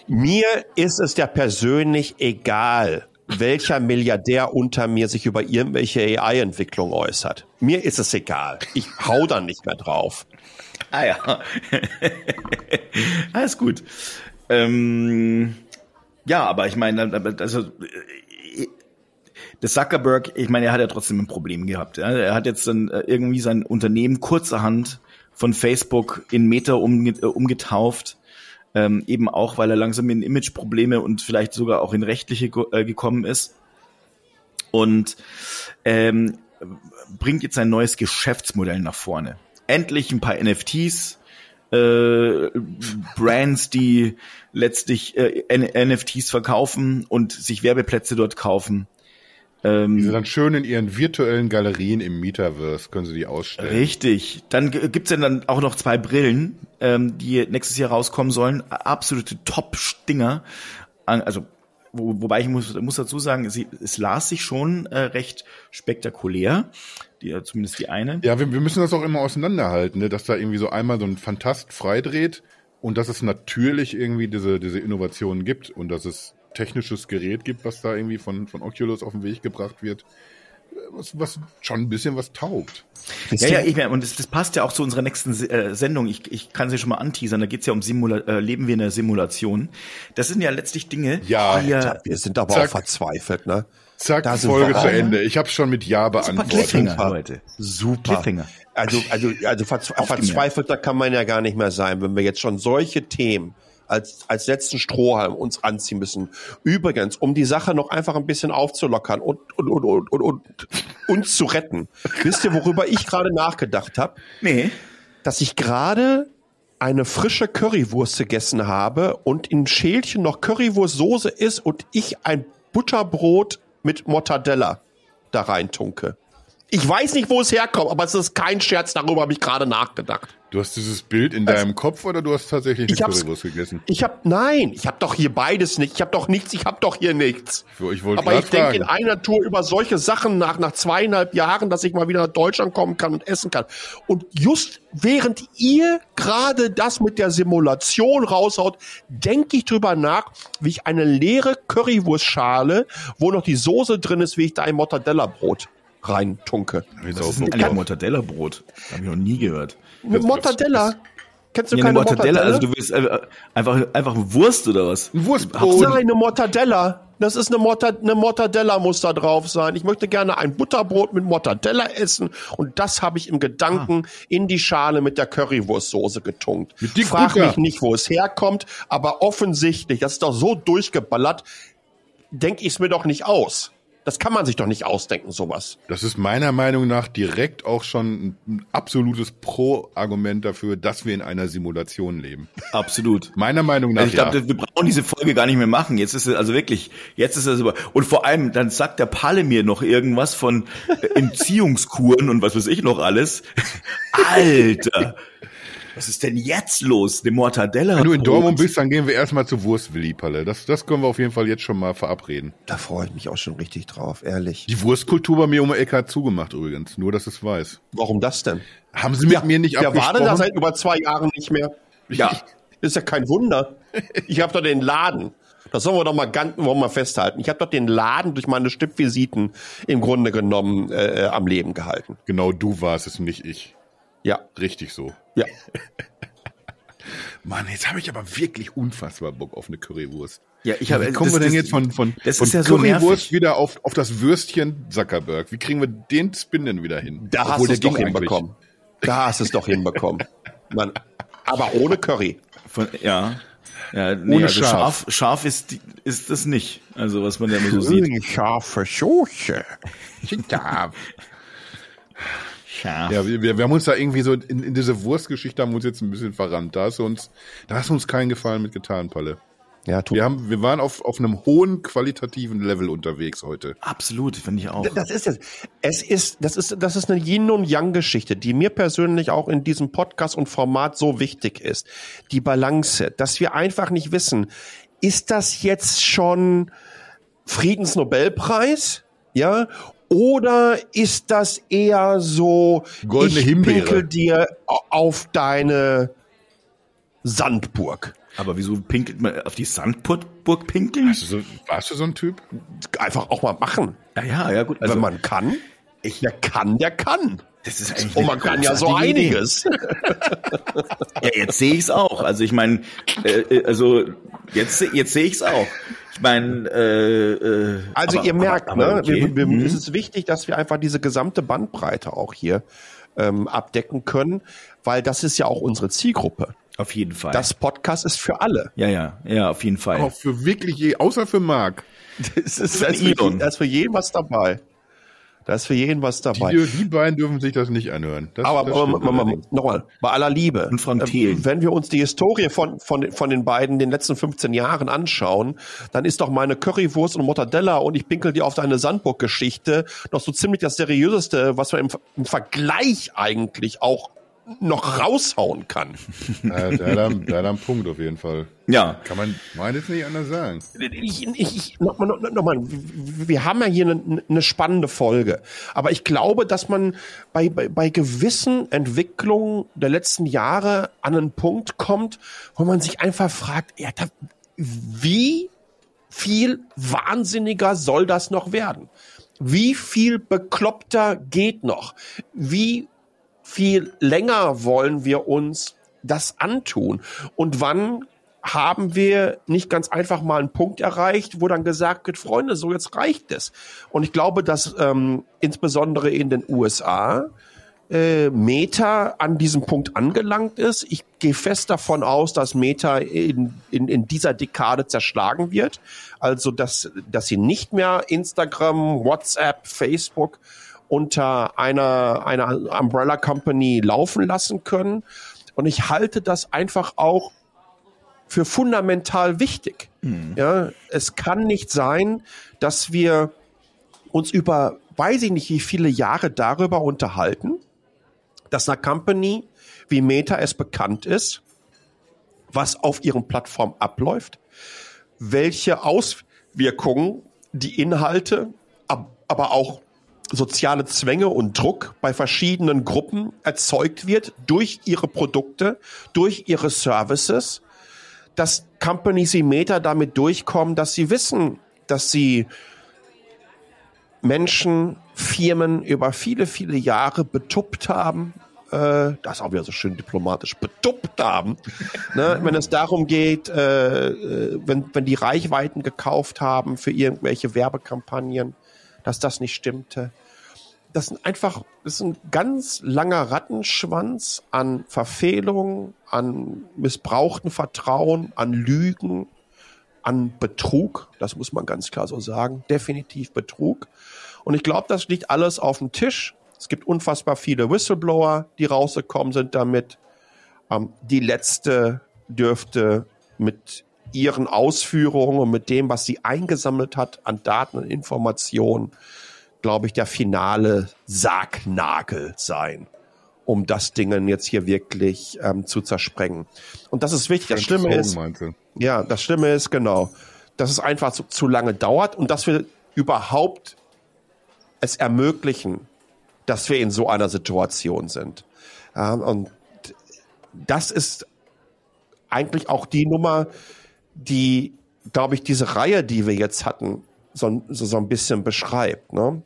Mir ist es ja persönlich egal, welcher Milliardär unter mir sich über irgendwelche AI-Entwicklung äußert. Mir ist es egal. Ich hau da nicht mehr drauf. Ah ja, alles gut. Ähm, ja, aber ich meine, also äh, der Zuckerberg, ich meine, er hat ja trotzdem ein Problem gehabt. Ja? Er hat jetzt dann äh, irgendwie sein Unternehmen kurzerhand von Facebook in Meta umge äh, umgetauft. Ähm, eben auch, weil er langsam in Imageprobleme und vielleicht sogar auch in rechtliche äh, gekommen ist. Und ähm, bringt jetzt ein neues Geschäftsmodell nach vorne. Endlich ein paar NFTs, äh, Brands, die letztlich äh, NFTs verkaufen und sich Werbeplätze dort kaufen. Die Ähm, sind dann schön in ihren virtuellen Galerien im Metaverse, können sie die ausstellen. Richtig. Dann gibt's ja dann auch noch zwei Brillen, ähm, die nächstes Jahr rauskommen sollen. Absolute Top-Stinger. Also, wo, wobei ich muss, muss dazu sagen, sie, es las sich schon äh, recht spektakulär. Die, äh, zumindest die eine. Ja, wir, wir müssen das auch immer auseinanderhalten, ne? dass da irgendwie so einmal so ein Fantast freidreht und dass es natürlich irgendwie diese, diese Innovationen gibt und dass es technisches Gerät gibt, was da irgendwie von, von Oculus auf den Weg gebracht wird. Was, was schon ein bisschen was taugt. Ja, ja, ich, und das, das passt ja auch zu unserer nächsten äh, Sendung. Ich, ich kann sie schon mal anteasern. Da geht's ja um Simula äh, Leben wir in der Simulation. Das sind ja letztlich Dinge, Ja, die ja Wir sind aber Zack. auch verzweifelt, ne? Zack, Da Folge wir zu. Ende. Ich habe schon mit Ja super beantwortet. Cliffhanger, Leute. Super. Cliffhanger. Also, also, also verz verzweifelter kann man ja gar nicht mehr sein, wenn wir jetzt schon solche Themen als, als letzten Strohhalm uns anziehen müssen. Übrigens, um die Sache noch einfach ein bisschen aufzulockern und, und, und, und, und, und uns zu retten. Wisst ihr, worüber ich gerade nachgedacht habe? Nee. Dass ich gerade eine frische Currywurst gegessen habe und in Schälchen noch Currywurstsoße ist und ich ein Butterbrot mit Mortadella da reintunke. Ich weiß nicht, wo es herkommt, aber es ist kein Scherz, darüber habe ich gerade nachgedacht. Du hast dieses Bild in deinem Kopf oder du hast tatsächlich Ich eine Currywurst gegessen? Ich habe nein, ich habe doch hier beides nicht. Ich habe doch nichts, ich habe doch hier nichts. Ich wollte Aber ich denke in einer Tour über solche Sachen nach, nach zweieinhalb Jahren, dass ich mal wieder nach Deutschland kommen kann und essen kann. Und just während ihr gerade das mit der Simulation raushaut, denke ich drüber nach, wie ich eine leere Currywurstschale, wo noch die Soße drin ist, wie ich da ein Mortadella-Brot reintunke. Das ist drauf. Mortadella-Brot. Habe ich noch nie gehört. Mortadella? Kennst du Ja, eine keine Mortadella, Mortadella? also du willst äh, einfach, einfach Wurst oder was? Wurstbrot. Nein, eine Mortadella. Das ist eine, Morta eine Mortadella muss da drauf sein. Ich möchte gerne ein Butterbrot mit Mortadella essen und das habe ich im Gedanken in die Schale mit der Currywurstsoße getunkt. Frag Butter. mich nicht, wo es herkommt, aber offensichtlich, das ist doch so durchgeballert, denke ich es mir doch nicht aus. Das kann man sich doch nicht ausdenken, sowas. Das ist meiner Meinung nach direkt auch schon ein, absolutes Pro-Argument dafür, dass wir in einer Simulation leben. Absolut. Meiner Meinung nach Also ich ja. glaube, wir brauchen diese Folge gar nicht mehr machen. Jetzt ist es also wirklich, jetzt ist es über. Und vor allem, dann sagt der Palle mir noch irgendwas von äh, Entziehungskuren und was weiß ich noch alles. Alter! Was ist denn jetzt los? Eine Mortadella. Wenn du in Dortmund bist, dann gehen wir erstmal zu Wurstwilli, Palle. Das, das können wir auf jeden Fall jetzt schon mal verabreden. Da freue ich mich auch schon richtig drauf, ehrlich. Die Wurstkultur bei mir um die Ecke hat zugemacht übrigens. Nur, dass es weiß. Warum das denn? Haben Sie mit mir nicht Der war abgesprochen? denn da seit über zwei Jahren nicht mehr. Ja. Das ist ja kein Wunder. Ich habe doch den Laden. Das sollen wir doch mal ganz wollen wir mal festhalten. Ich habe doch den Laden durch meine Stippvisiten im Grunde genommen äh, am Leben gehalten. genau du warst es, nicht ich. Ja, Richtig so. Ja. Mann, jetzt habe ich aber wirklich unfassbar Bock auf eine Currywurst. Ja, ich habe. Wie kommen wir denn jetzt von, von, Das von ist ja so Currywurst nervig. wieder auf, auf das Würstchen Zuckerberg? Wie kriegen wir den Spin denn wieder hin? Da hast Obwohl, du es doch hinbekommen. Da hast du es doch hinbekommen. Mann. Aber ohne Curry. Von, ja. Ja, nee, Ohne also Schaf. scharf. Scharf ist, die- ist das nicht. Also, was man da immer so sieht. Scharfe Soße. Scharf. Ja, wir, wir wir haben uns da irgendwie so in, in diese Wurstgeschichte haben wir uns jetzt ein bisschen verrannt. Da hast du uns, da hast du uns keinen Gefallen mit getan, Palle. Ja, tu. Wir haben, wir waren auf, auf einem hohen qualitativen Level unterwegs heute. Absolut, finde ich auch. Das ist es. Es ist, das ist, das ist eine Yin und Yang Geschichte, die mir persönlich auch in diesem Podcast und Format so wichtig ist. Die Balance, dass wir einfach nicht wissen, ist das jetzt schon Friedensnobelpreis? Ja? Oder ist das eher so, Goldene ich Himbeere. pinkel dir auf deine Sandburg? Aber wieso pinkelt man auf die Sandburg pinkeln? Warst du so, warst du so ein Typ? Einfach auch mal machen. Ja, ja, ja, gut. Also, Wenn man kann, der kann, der kann. Das ist eigentlich eine man kann ja so einiges. Ja, jetzt sehe ich es auch. Also ich meine, äh, äh, also jetzt, jetzt sehe ich es auch. Ich meine, äh, äh, Also aber- ihr merkt, aber- aber ne, okay. wir, wir, Mhm. es ist wichtig, dass wir einfach diese gesamte Bandbreite auch hier ähm, abdecken können, weil das ist ja auch unsere Zielgruppe. auf jeden Fall. Das Podcast ist für alle. ja, ja, ja, auf jeden Fall. Auch für wirklich, je, außer für Marc. Es ist, Für da, ist für, Elon. jeden- da ist für jeden was dabei. Da ist für jeden was Die, dabei. die beiden dürfen sich das nicht anhören. Das, Aber das nochmal, bei aller Liebe. Und Frank äh. Wenn wir uns die Historie von, von, von den beiden den letzten 15 Jahren anschauen, dann ist doch meine Currywurst und Mortadella und ich pinkel dir auf deine Sandburg-Geschichte noch so ziemlich das seriöseste, was man im, im Vergleich eigentlich auch noch raushauen kann. Ja, da, hat er- da hat einen Punkt auf jeden Fall. Ja, Kann man meines nicht anders sagen. Ich, ich, ich, noch, mal, noch, noch mal, wir haben ja hier eine, eine spannende Folge, aber ich glaube, dass man bei, bei, bei gewissen Entwicklungen der letzten Jahre an einen Punkt kommt, wo man sich einfach fragt, ja, da, wie viel wahnsinniger soll das noch werden? wie viel bekloppter geht noch? Wie viel länger wollen wir uns das antun? Und wann haben wir nicht ganz einfach mal einen Punkt erreicht, wo dann gesagt wird, Freunde, so jetzt reicht es. Und ich glaube, dass ähm, insbesondere in den USA äh, Meta an diesem Punkt angelangt ist. Ich gehe fest davon aus, dass Meta in, in, in dieser Dekade zerschlagen wird. Also, dass, dass sie nicht mehr Instagram, WhatsApp, Facebook unter einer, einer Umbrella Company laufen lassen können. Und ich halte das einfach auch für fundamental wichtig. Mhm. Ja, es kann nicht sein, dass wir uns über, weiß ich nicht, wie viele Jahre darüber unterhalten, dass eine Company wie Meta es bekannt ist, was auf ihren Plattformen abläuft, welche Auswirkungen die Inhalte, aber auch soziale Zwänge und Druck bei verschiedenen Gruppen erzeugt wird durch ihre Produkte, durch ihre Services dass Companies wie Meta damit durchkommen, dass sie wissen, dass sie Menschen, Firmen über viele, viele Jahre betuppt haben. Äh, das ist auch wieder so schön diplomatisch, betuppt haben. ne? Wenn es darum geht, äh, äh, wenn, wenn die Reichweiten gekauft haben für irgendwelche Werbekampagnen, dass das nicht stimmte das sind einfach, das ist ein ganz langer Rattenschwanz an Verfehlungen, an missbrauchten Vertrauen, an Lügen, an Betrug. Das muss man ganz klar so sagen. Definitiv Betrug. Und ich glaube, das liegt alles auf dem Tisch. Es gibt unfassbar viele Whistleblower, die rausgekommen sind damit. Ähm, die letzte dürfte mit ihren Ausführungen und mit dem, was sie eingesammelt hat an Daten und Informationen, glaube ich, der finale Sargnagel sein, um das Ding jetzt hier wirklich ähm, zu zersprengen. Und das ist wichtig. Das Schlimme ist, ja, das Schlimme ist genau, dass es einfach zu, zu lange dauert und dass wir überhaupt es ermöglichen, dass wir in so einer Situation sind. Ja, und das ist eigentlich auch die Nummer, die, glaube ich, diese Reihe, die wir jetzt hatten, so, so, so ein bisschen beschreibt. Ne?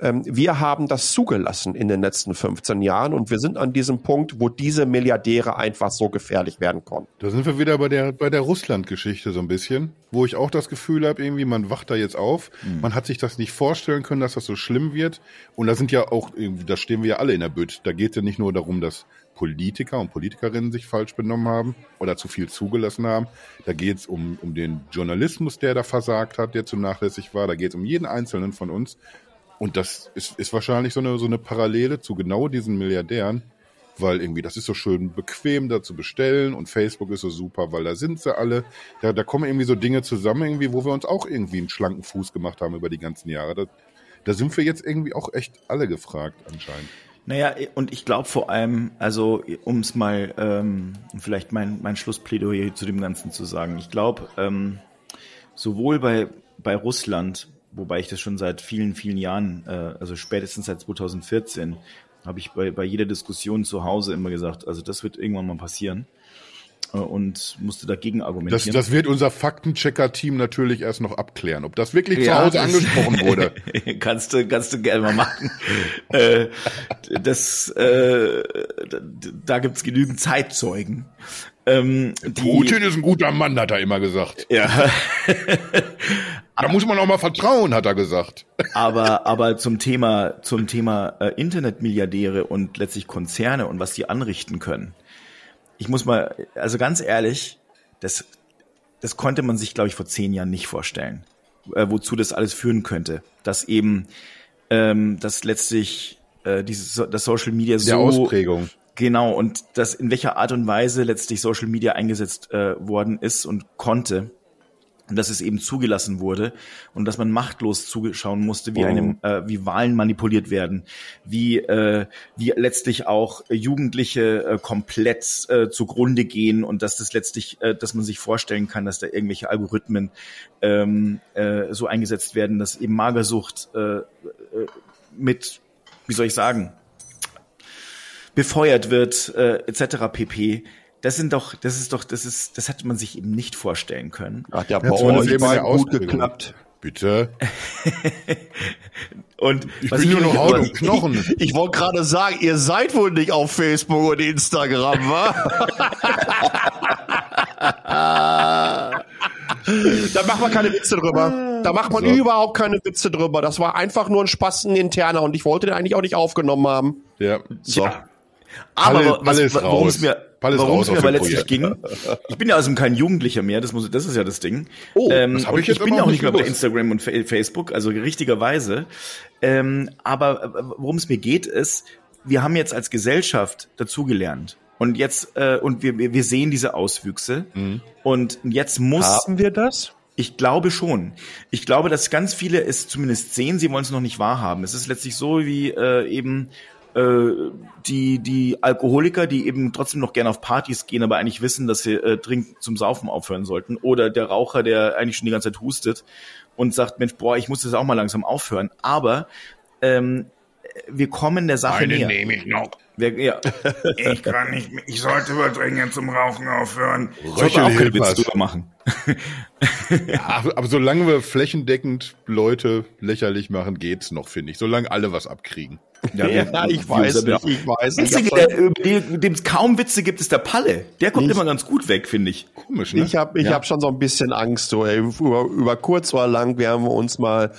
Ähm, wir haben das zugelassen in den letzten 15 Jahren und wir sind an diesem Punkt, wo diese Milliardäre einfach so gefährlich werden konnten. Da sind wir wieder bei der, bei der Russland-Geschichte so ein bisschen, wo ich auch das Gefühl habe, irgendwie, man wacht da jetzt auf. Mhm. Man hat sich das nicht vorstellen können, dass das so schlimm wird. Und da sind ja auch, da stehen wir ja alle in der Bütt. Da geht es ja nicht nur darum, dass Politiker und Politikerinnen sich falsch benommen haben oder zu viel zugelassen haben. Da geht es um, um den Journalismus, der da versagt hat, der zu nachlässig war. Da geht es um jeden Einzelnen von uns. Und das ist, ist wahrscheinlich so eine, so eine Parallele zu genau diesen Milliardären, weil irgendwie das ist so schön bequem da zu bestellen und Facebook ist so super, weil da sind sie alle. Da, da kommen irgendwie so Dinge zusammen, irgendwie, wo wir uns auch irgendwie einen schlanken Fuß gemacht haben über die ganzen Jahre. Da, da sind wir jetzt irgendwie auch echt alle gefragt anscheinend. Naja, und ich glaube vor allem, also um es mal ähm, vielleicht mein, mein Schlussplädoyer zu dem Ganzen zu sagen, ich glaube, ähm, sowohl bei, bei Russland, wobei ich das schon seit vielen, vielen Jahren, äh, also spätestens seit 2014, habe ich bei, bei jeder Diskussion zu Hause immer gesagt, also das wird irgendwann mal passieren. Äh, und musste dagegen argumentieren. Das, das wird unser Faktenchecker-Team natürlich erst noch abklären, ob das wirklich ja, zu Hause angesprochen wurde. kannst du, kannst du gerne mal machen. äh, das, äh, da gibt's genügend Zeitzeugen. Ähm, Putin ist ein guter Mann, hat er immer gesagt. Ja. da muss man auch mal vertrauen, hat er gesagt. aber, aber zum Thema, zum Thema äh, Internetmilliardäre und letztlich Konzerne und was die anrichten können ich muss mal, also ganz ehrlich, das, das konnte man sich, glaube ich, vor zehn Jahren nicht vorstellen, äh, wozu das alles führen könnte. Dass eben, ähm, dass letztlich äh, dieses, das Social Media so. Der Ausprägung. Genau, und das in welcher Art und Weise letztlich Social Media eingesetzt äh, worden ist und konnte dass es eben zugelassen wurde und dass man machtlos zugeschauen musste, wie oh. einem, äh, wie Wahlen manipuliert werden, wie äh, wie letztlich auch Jugendliche äh, komplett äh, zugrunde gehen und dass das letztlich, äh, dass man sich vorstellen kann, dass da irgendwelche Algorithmen ähm, äh, so eingesetzt werden, dass eben Magersucht äh, äh, mit, wie soll ich sagen, befeuert wird, äh, etc. pp das sind doch, das ist doch, das ist, das hätte man sich eben nicht vorstellen können. Ach, der Bauer ist eben gut geklappt. Bitte? Und Ich bin nur noch Haut und Knochen. Ich wollte gerade sagen, ihr seid wohl nicht auf Facebook und Instagram, wa? da macht man keine Witze drüber. Da macht man So. überhaupt keine Witze drüber. Das war einfach nur ein Spaß ein interner und ich wollte den eigentlich auch nicht aufgenommen haben. Ja. So. Aber Palle- raus. es mir, raus es mir aber letztlich ging, ich bin ja also kein Jugendlicher mehr, das, muss, das ist ja das Ding. Oh, ähm, das hab ich jetzt bin ja auch nicht mehr bei. Instagram und Fa- Facebook, also richtigerweise. Ähm, aber worum es mir geht, ist, wir haben jetzt als Gesellschaft dazugelernt. Und jetzt, äh, und wir, wir sehen diese Auswüchse. Mhm. Und jetzt muss, Haben wir das? ich glaube schon. Ich glaube, dass ganz viele es zumindest sehen, sie wollen es noch nicht wahrhaben. Es ist letztlich so wie äh, eben die, die Alkoholiker, die eben trotzdem noch gerne auf Partys gehen, aber eigentlich wissen, dass sie äh, dringend zum Saufen aufhören sollten. Oder der Raucher, der eigentlich schon die ganze Zeit hustet und sagt, Mensch, boah, ich muss das auch mal langsam aufhören. Aber ähm, wir kommen der Sache näher. nehme ich noch. Wir, ja. Ich kann nicht, mehr- ich sollte wohl dringend zum Rauchen aufhören. Sollte man auch keine Röchelhilfers. Witze drüber machen. Ja, aber, aber solange wir flächendeckend Leute lächerlich machen, geht's noch, finde ich. Solange alle was abkriegen. Ja, Ja, ich weiß nicht, ich weiß Der nicht. Über die- dem es kaum Witze gibt, ist der Palle. Der kommt Ich- immer ganz gut weg, finde ich. Komisch, ne? Ich habe ich Ja. hab schon so ein bisschen Angst, so, ey, über, über kurz oder lang werden wir uns mal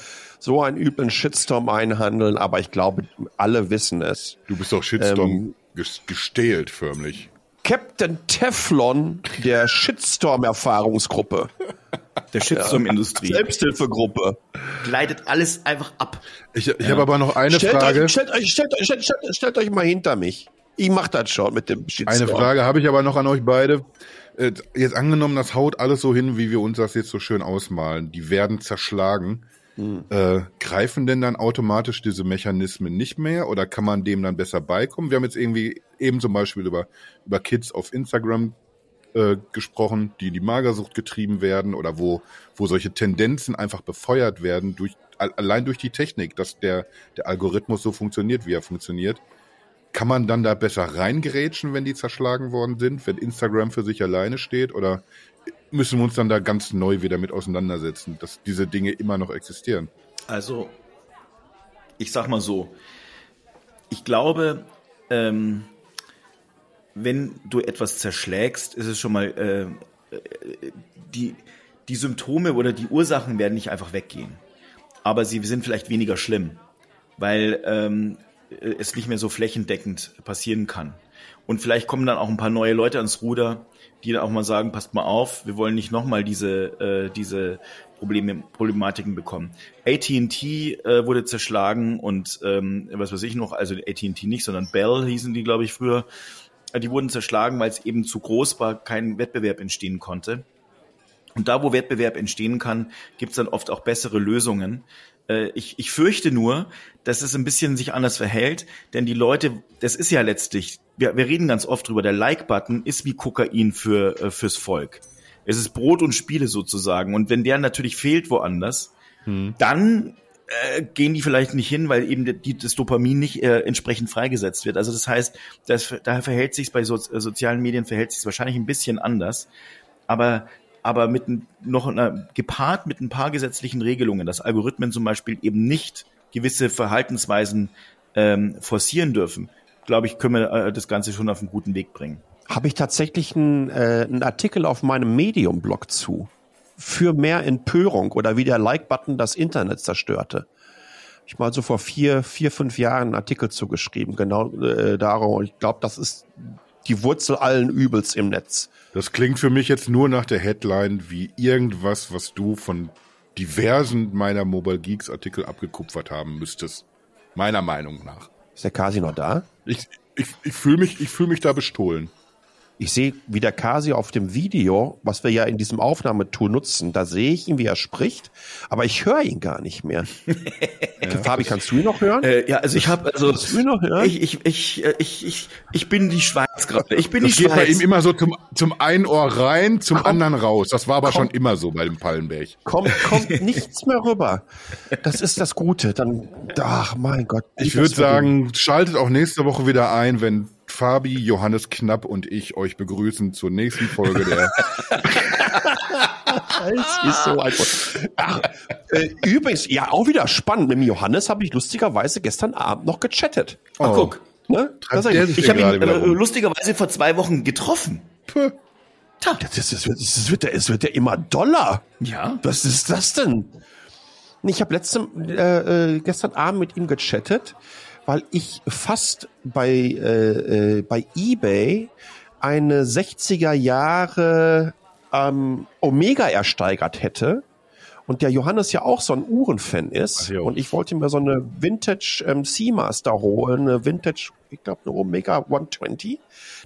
so einen üblen Shitstorm einhandeln, aber ich glaube, alle wissen es. du bist doch Shitstorm Ähm, ges- gestählt, förmlich. Captain Teflon der Shitstorm-Erfahrungsgruppe, Der Shitstorm-Industrie. Selbsthilfegruppe. Gleitet alles einfach ab. Ich, ich habe aber noch eine Stellt Frage. euch, stellt, euch, stellt, euch, stellt, stellt, stellt euch mal hinter mich. Ich mach das schon mit dem Shitstorm. Eine Frage habe ich aber noch an euch beide. Äh, Jetzt angenommen, das haut alles so hin, wie wir uns das jetzt so schön ausmalen. Die werden zerschlagen. Äh, greifen denn dann automatisch diese Mechanismen nicht mehr oder kann man dem dann besser beikommen? Wir haben jetzt irgendwie eben zum Beispiel über, über Kids auf Instagram äh, gesprochen, die die Magersucht getrieben werden oder wo, wo solche Tendenzen einfach befeuert werden durch, al- allein durch die Technik, dass der, der Algorithmus so funktioniert, wie er funktioniert. Kann man dann da besser reingerätschen, wenn die zerschlagen worden sind, wenn Instagram für sich alleine steht? Oder müssen wir uns dann da ganz neu wieder mit auseinandersetzen, dass diese Dinge immer noch existieren? Also, ich sag mal so. Ich glaube, ähm, wenn du etwas zerschlägst, ist es schon mal, äh, die, die Symptome oder die Ursachen werden nicht einfach weggehen. Aber sie sind vielleicht weniger schlimm, weil ähm, äh, es nicht mehr so flächendeckend passieren kann. Und vielleicht kommen dann auch ein paar neue Leute ans Ruder, die dann auch mal sagen, passt mal auf, wir wollen nicht nochmal diese, äh, diese Probleme, Problematiken bekommen. AT&T äh, wurde zerschlagen und ähm, was weiß ich noch, also AT&T nicht, sondern Bell hießen die, glaube ich, früher. Die wurden zerschlagen, weil es eben zu groß war, kein Wettbewerb entstehen konnte. Und da, wo Wettbewerb entstehen kann, gibt's dann oft auch bessere Lösungen. Äh, Ich, ich fürchte nur, dass es ein bisschen sich anders verhält, denn die Leute, das ist ja letztlich, wir, wir reden ganz oft drüber, der Like-Button ist wie Kokain für, äh, fürs Volk. Es ist Brot und Spiele sozusagen. Und wenn der natürlich fehlt woanders, dann äh, gehen die vielleicht nicht hin, weil eben die, das Dopamin nicht äh, entsprechend freigesetzt wird. Also das heißt, das, daher verhält sich bei so, äh, sozialen Medien verhält sich wahrscheinlich ein bisschen anders, aber aber mit noch einer, gepaart mit ein paar gesetzlichen Regelungen, dass Algorithmen zum Beispiel eben nicht gewisse Verhaltensweisen ähm, forcieren dürfen, glaube ich, können wir äh, das Ganze schon auf einen guten Weg bringen. Habe ich tatsächlich einen, äh, einen Artikel auf meinem Medium-Blog zu. Für mehr Empörung oder wie der Like-Button das Internet zerstörte. Ich mal so vor vier, vier, fünf Jahren einen Artikel zugeschrieben, genau äh, darum. Ich glaube, das ist die Wurzel allen Übels im Netz. Das klingt für mich jetzt nur nach der Headline wie irgendwas, was du von diversen meiner Mobile Geeks Artikel abgekupfert haben müsstest. Meiner Meinung nach. Ist der Kasi noch da? Ich, ich, ich fühle mich, ich fühl mich da bestohlen. Ich sehe, wie der Kasi auf dem Video, was wir ja in diesem Aufnahmetool nutzen, da sehe ich ihn, wie er spricht, aber ich höre ihn gar nicht mehr. Fabi, kannst du ihn noch hören? Äh, ja, also ich habe also Kannst du ihn noch hören? ich, ich, ich, ich, ich, ich bin die Schweiz gerade. Ich bin Das die geht bei ihm immer so zum, zum einen Ohr rein, zum anderen raus. Das war aber schon immer so bei dem Pallenberg. kommt, kommt nichts mehr rüber. Das ist das Gute. Dann, ach mein Gott. Ich würde sagen, schaltet auch nächste Woche wieder ein, wenn Fabi, Johannes Knapp und ich euch begrüßen zur nächsten Folge der Es ist so einfach. Ach, äh, übrigens, ja, auch wieder spannend. Mit dem Johannes habe ich lustigerweise gestern Abend noch gechattet. Ach, guck. Ne? Das, das, sich Ich habe ihn äh, lustigerweise vor zwei Wochen getroffen. Puh. Tja. das, das, wird, das, wird, ja- es wird ja immer doller. Ja. Was ist das denn? Ich habe letzte, äh, äh, gestern Abend mit ihm gechattet, weil ich fast bei, äh, äh, bei eBay eine 60er Jahre ähm, Omega ersteigert hätte. Und der Johannes ja auch so ein Uhrenfan ist. Ach. Und ich wollte mir so eine Vintage ähm, Seamaster holen, eine Vintage, ich glaube eine Omega 120,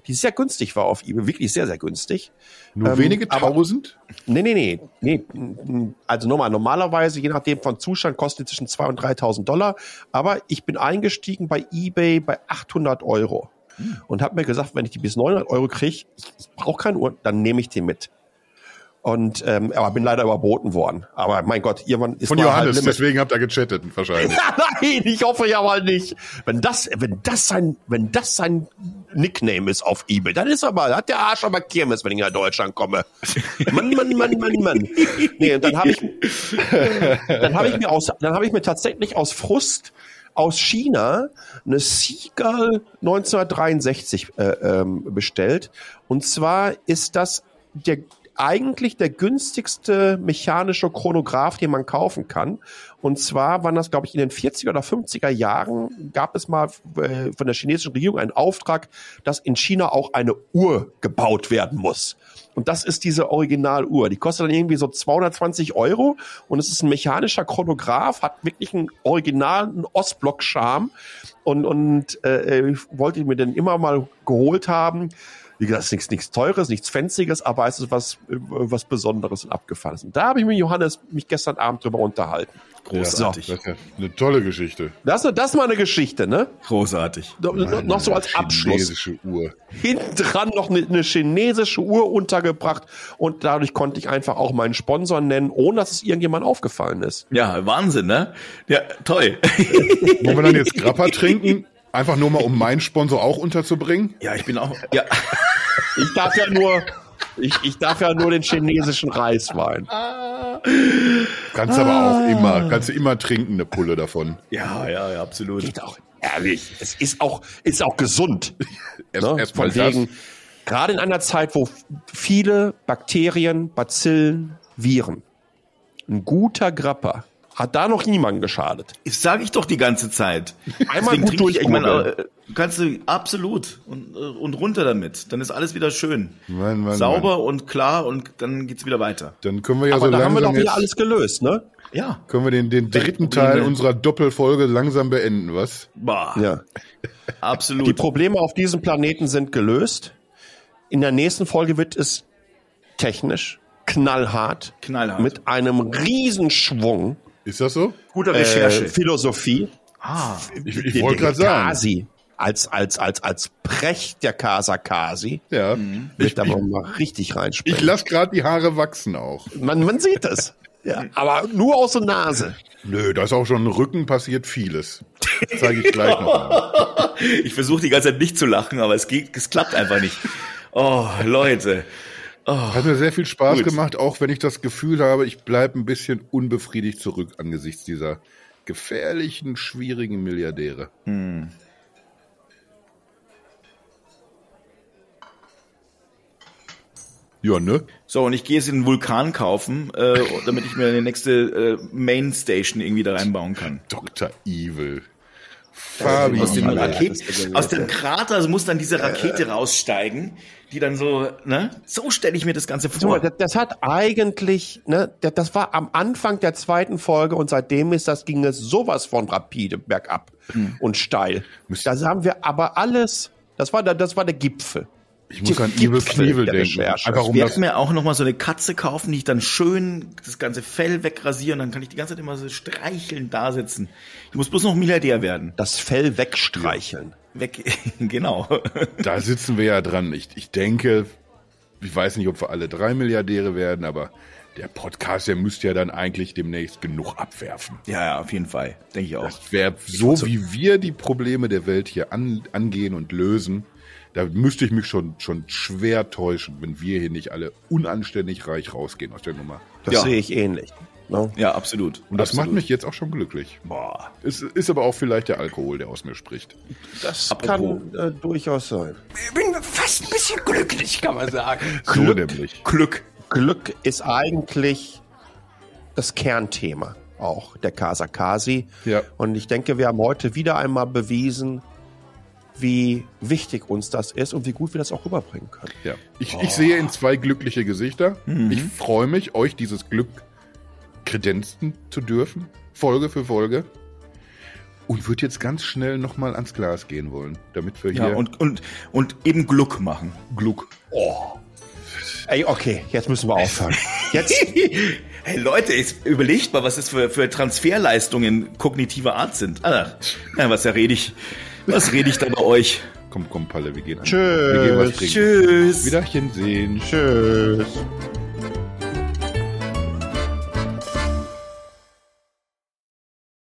die sehr günstig war auf eBay, wirklich sehr, sehr günstig. Nur Ähm, wenige aber- tausend? Nee, nee, nee, nee. mm, Also nochmal, normalerweise, je nachdem von Zustand, kostet zwischen 2.000 und 3.000 Dollar. Aber ich bin eingestiegen bei eBay bei 800 Euro. Und habe mir gesagt, wenn ich die bis 900 Euro kriege, ich, ich brauche keine Uhr, dann nehme ich die mit. Und ähm, aber bin leider überboten worden. Aber mein Gott, irgendwann ist Von mal Johannes, halt deswegen habt ihr gechattet wahrscheinlich. Ja, nein, ich hoffe ja mal nicht. Wenn das, wenn das sein, wenn das sein Nickname ist auf eBay, dann ist aber, hat der Arsch aber Kirmes, wenn ich nach Deutschland komme. Mann, Mann, Mann, Mann, Mann. Nee, und dann habe ich, dann habe ich mir aus, dann habe ich mir tatsächlich aus Frust aus China eine Seagull 1963 äh, ähm, bestellt. Und zwar ist das der eigentlich der günstigste mechanische Chronograph, den man kaufen kann. Und zwar waren das, glaube ich, in den 40er oder 50er Jahren gab es mal äh, von der chinesischen Regierung einen Auftrag, dass in China auch eine Uhr gebaut werden muss. Und das ist diese Originaluhr. Die kostet dann irgendwie so 220 Euro und es ist ein mechanischer Chronograph, hat wirklich einen originalen Ostblock-Charme und, und äh, ich wollte mir den immer mal geholt haben. Wie gesagt, es ist nichts, nichts Teures, nichts Fancyes, aber es ist was, äh, was Besonderes und Abgefahrenes. Und da habe ich mit Johannes mich gestern Abend drüber unterhalten. Großartig. Das ist ja eine tolle Geschichte. Das, ist- das ist mal eine Geschichte, ne? Großartig. No- no- noch so als Abschluss. Chinesische Uhr. Hinten dran noch eine, eine chinesische Uhr untergebracht und dadurch konnte ich einfach auch meinen Sponsor nennen, ohne dass es irgendjemand aufgefallen ist. Ja, Wahnsinn, ne? Ja, toll. Wollen wir dann jetzt Grappa trinken? Einfach nur mal, um meinen Sponsor auch unterzubringen? ja, ich bin auch. Ja. Ich darf ja nur, ich, ich darf ja nur den chinesischen Reiswein. Kannst aber auch immer, kannst du immer trinken, eine Pulle davon. Ja, ja, ja, absolut. Geht auch ehrlich. Es ist auch, ist auch gesund. Erst, Ne? erst mal Von das. wegen, gerade in einer Zeit, wo viele Bakterien, Bazillen, Viren, ein guter Grappa hat da noch niemanden geschadet. Das sage ich doch die ganze Zeit. Einmal Deswegen gut trinke ich, meine, äh, kannst du absolut und, äh, und runter damit. Dann ist alles wieder schön. Mann, Mann, Sauber und klar und dann geht's wieder weiter. Dann können wir ja Aber so da haben wir doch langsam wieder alles gelöst, ne? Ja. können wir den, den dritten Probleme. Teil unserer Doppelfolge langsam beenden, was? Bah, Ja. absolut. Die Probleme auf diesem Planeten sind gelöst. In der nächsten Folge wird es technisch knallhart, Knallhart. mit einem Riesenschwung Ist das so? guter äh, Recherche. Philosophie. ah, Ich, ich wollte gerade sagen. Kasi als als als als Precht der Casa Kasi. Ja. Ich Ich, da ich, mal richtig ich reinspringen. lasse gerade die Haare wachsen auch. man man sieht es. Ja, aber nur aus der Nase. Nö, da ist auch schon im Rücken passiert vieles. Zeige ich gleich noch mal. ich versuche die ganze Zeit nicht zu lachen, aber es geht, es klappt einfach nicht. Oh, Leute. Hat mir sehr viel Spaß Gut. gemacht, auch wenn ich das Gefühl habe, ich bleibe ein bisschen unbefriedigt zurück angesichts dieser gefährlichen, schwierigen Milliardäre. Ja, ne? So, und ich gehe jetzt den Vulkan kaufen, äh, damit ich mir eine nächste äh, Main Station irgendwie da reinbauen kann. Dr. Evil. Fabi Aus dem, Evil. Raket, aus dem Krater muss dann diese Rakete raussteigen, die dann so, ne? So stelle ich mir das Ganze vor. das, das hat eigentlich, ne, das, das war am Anfang der zweiten Folge und seitdem ist das ging es sowas von rapide bergab und steil. Da haben wir aber alles, das war das war der Gipfel. Ich muss an Evil Knievel denken. Recherche. Einfach um Ich das, werde mir auch noch mal so eine Katze kaufen, die ich dann schön das ganze Fell wegrasieren, dann kann ich die ganze Zeit immer so streicheln da sitzen. Ich muss bloß noch Milliardär werden. Das Fell wegstreicheln. Weg, genau. da sitzen wir ja dran. Ich, ich denke, ich weiß nicht, ob wir alle drei Milliardäre werden, aber der Podcast, der müsste ja dann eigentlich demnächst genug abwerfen. Ja, ja, auf jeden Fall. Denke ich auch. Das wäre so, wie wir die Probleme der Welt hier an, angehen und lösen. Da müsste ich mich schon, schon schwer täuschen, wenn wir hier nicht alle unanständig reich rausgehen aus der Nummer. Das Ja. sehe ich ähnlich. Ne? Ja, absolut. Und das absolut. macht mich jetzt auch schon glücklich. Boah. Es ist aber auch vielleicht der Alkohol, der aus mir spricht. Das Apropos. kann äh, durchaus sein. Ich bin fast ein bisschen glücklich, kann man sagen. So nämlich. Glück. Glück ist eigentlich das Kernthema auch der Casa Kasi. Ja. Und ich denke, wir haben heute wieder einmal bewiesen, wie wichtig uns das ist und wie gut wir das auch rüberbringen können. Ja. Ich, ich sehe in zwei glückliche Gesichter. Ich freue mich, euch dieses Glück kredenzen zu dürfen, Folge für Folge. Und würde jetzt ganz schnell nochmal ans Glas gehen wollen, damit wir Ja, hier und, und, und eben Glück machen. Gluck. Ey, okay, jetzt müssen wir aufhören. Jetzt, Hey Leute, jetzt überlegt mal, was das für, für Transferleistungen kognitiver Art sind. Ah, na, was ja rede ich, was rede ich da bei euch? Komm, komm, Palle, wir gehen an. Tschüss. Wir gehen was trinken. Tschüss. Wiederchen sehen. tschüss.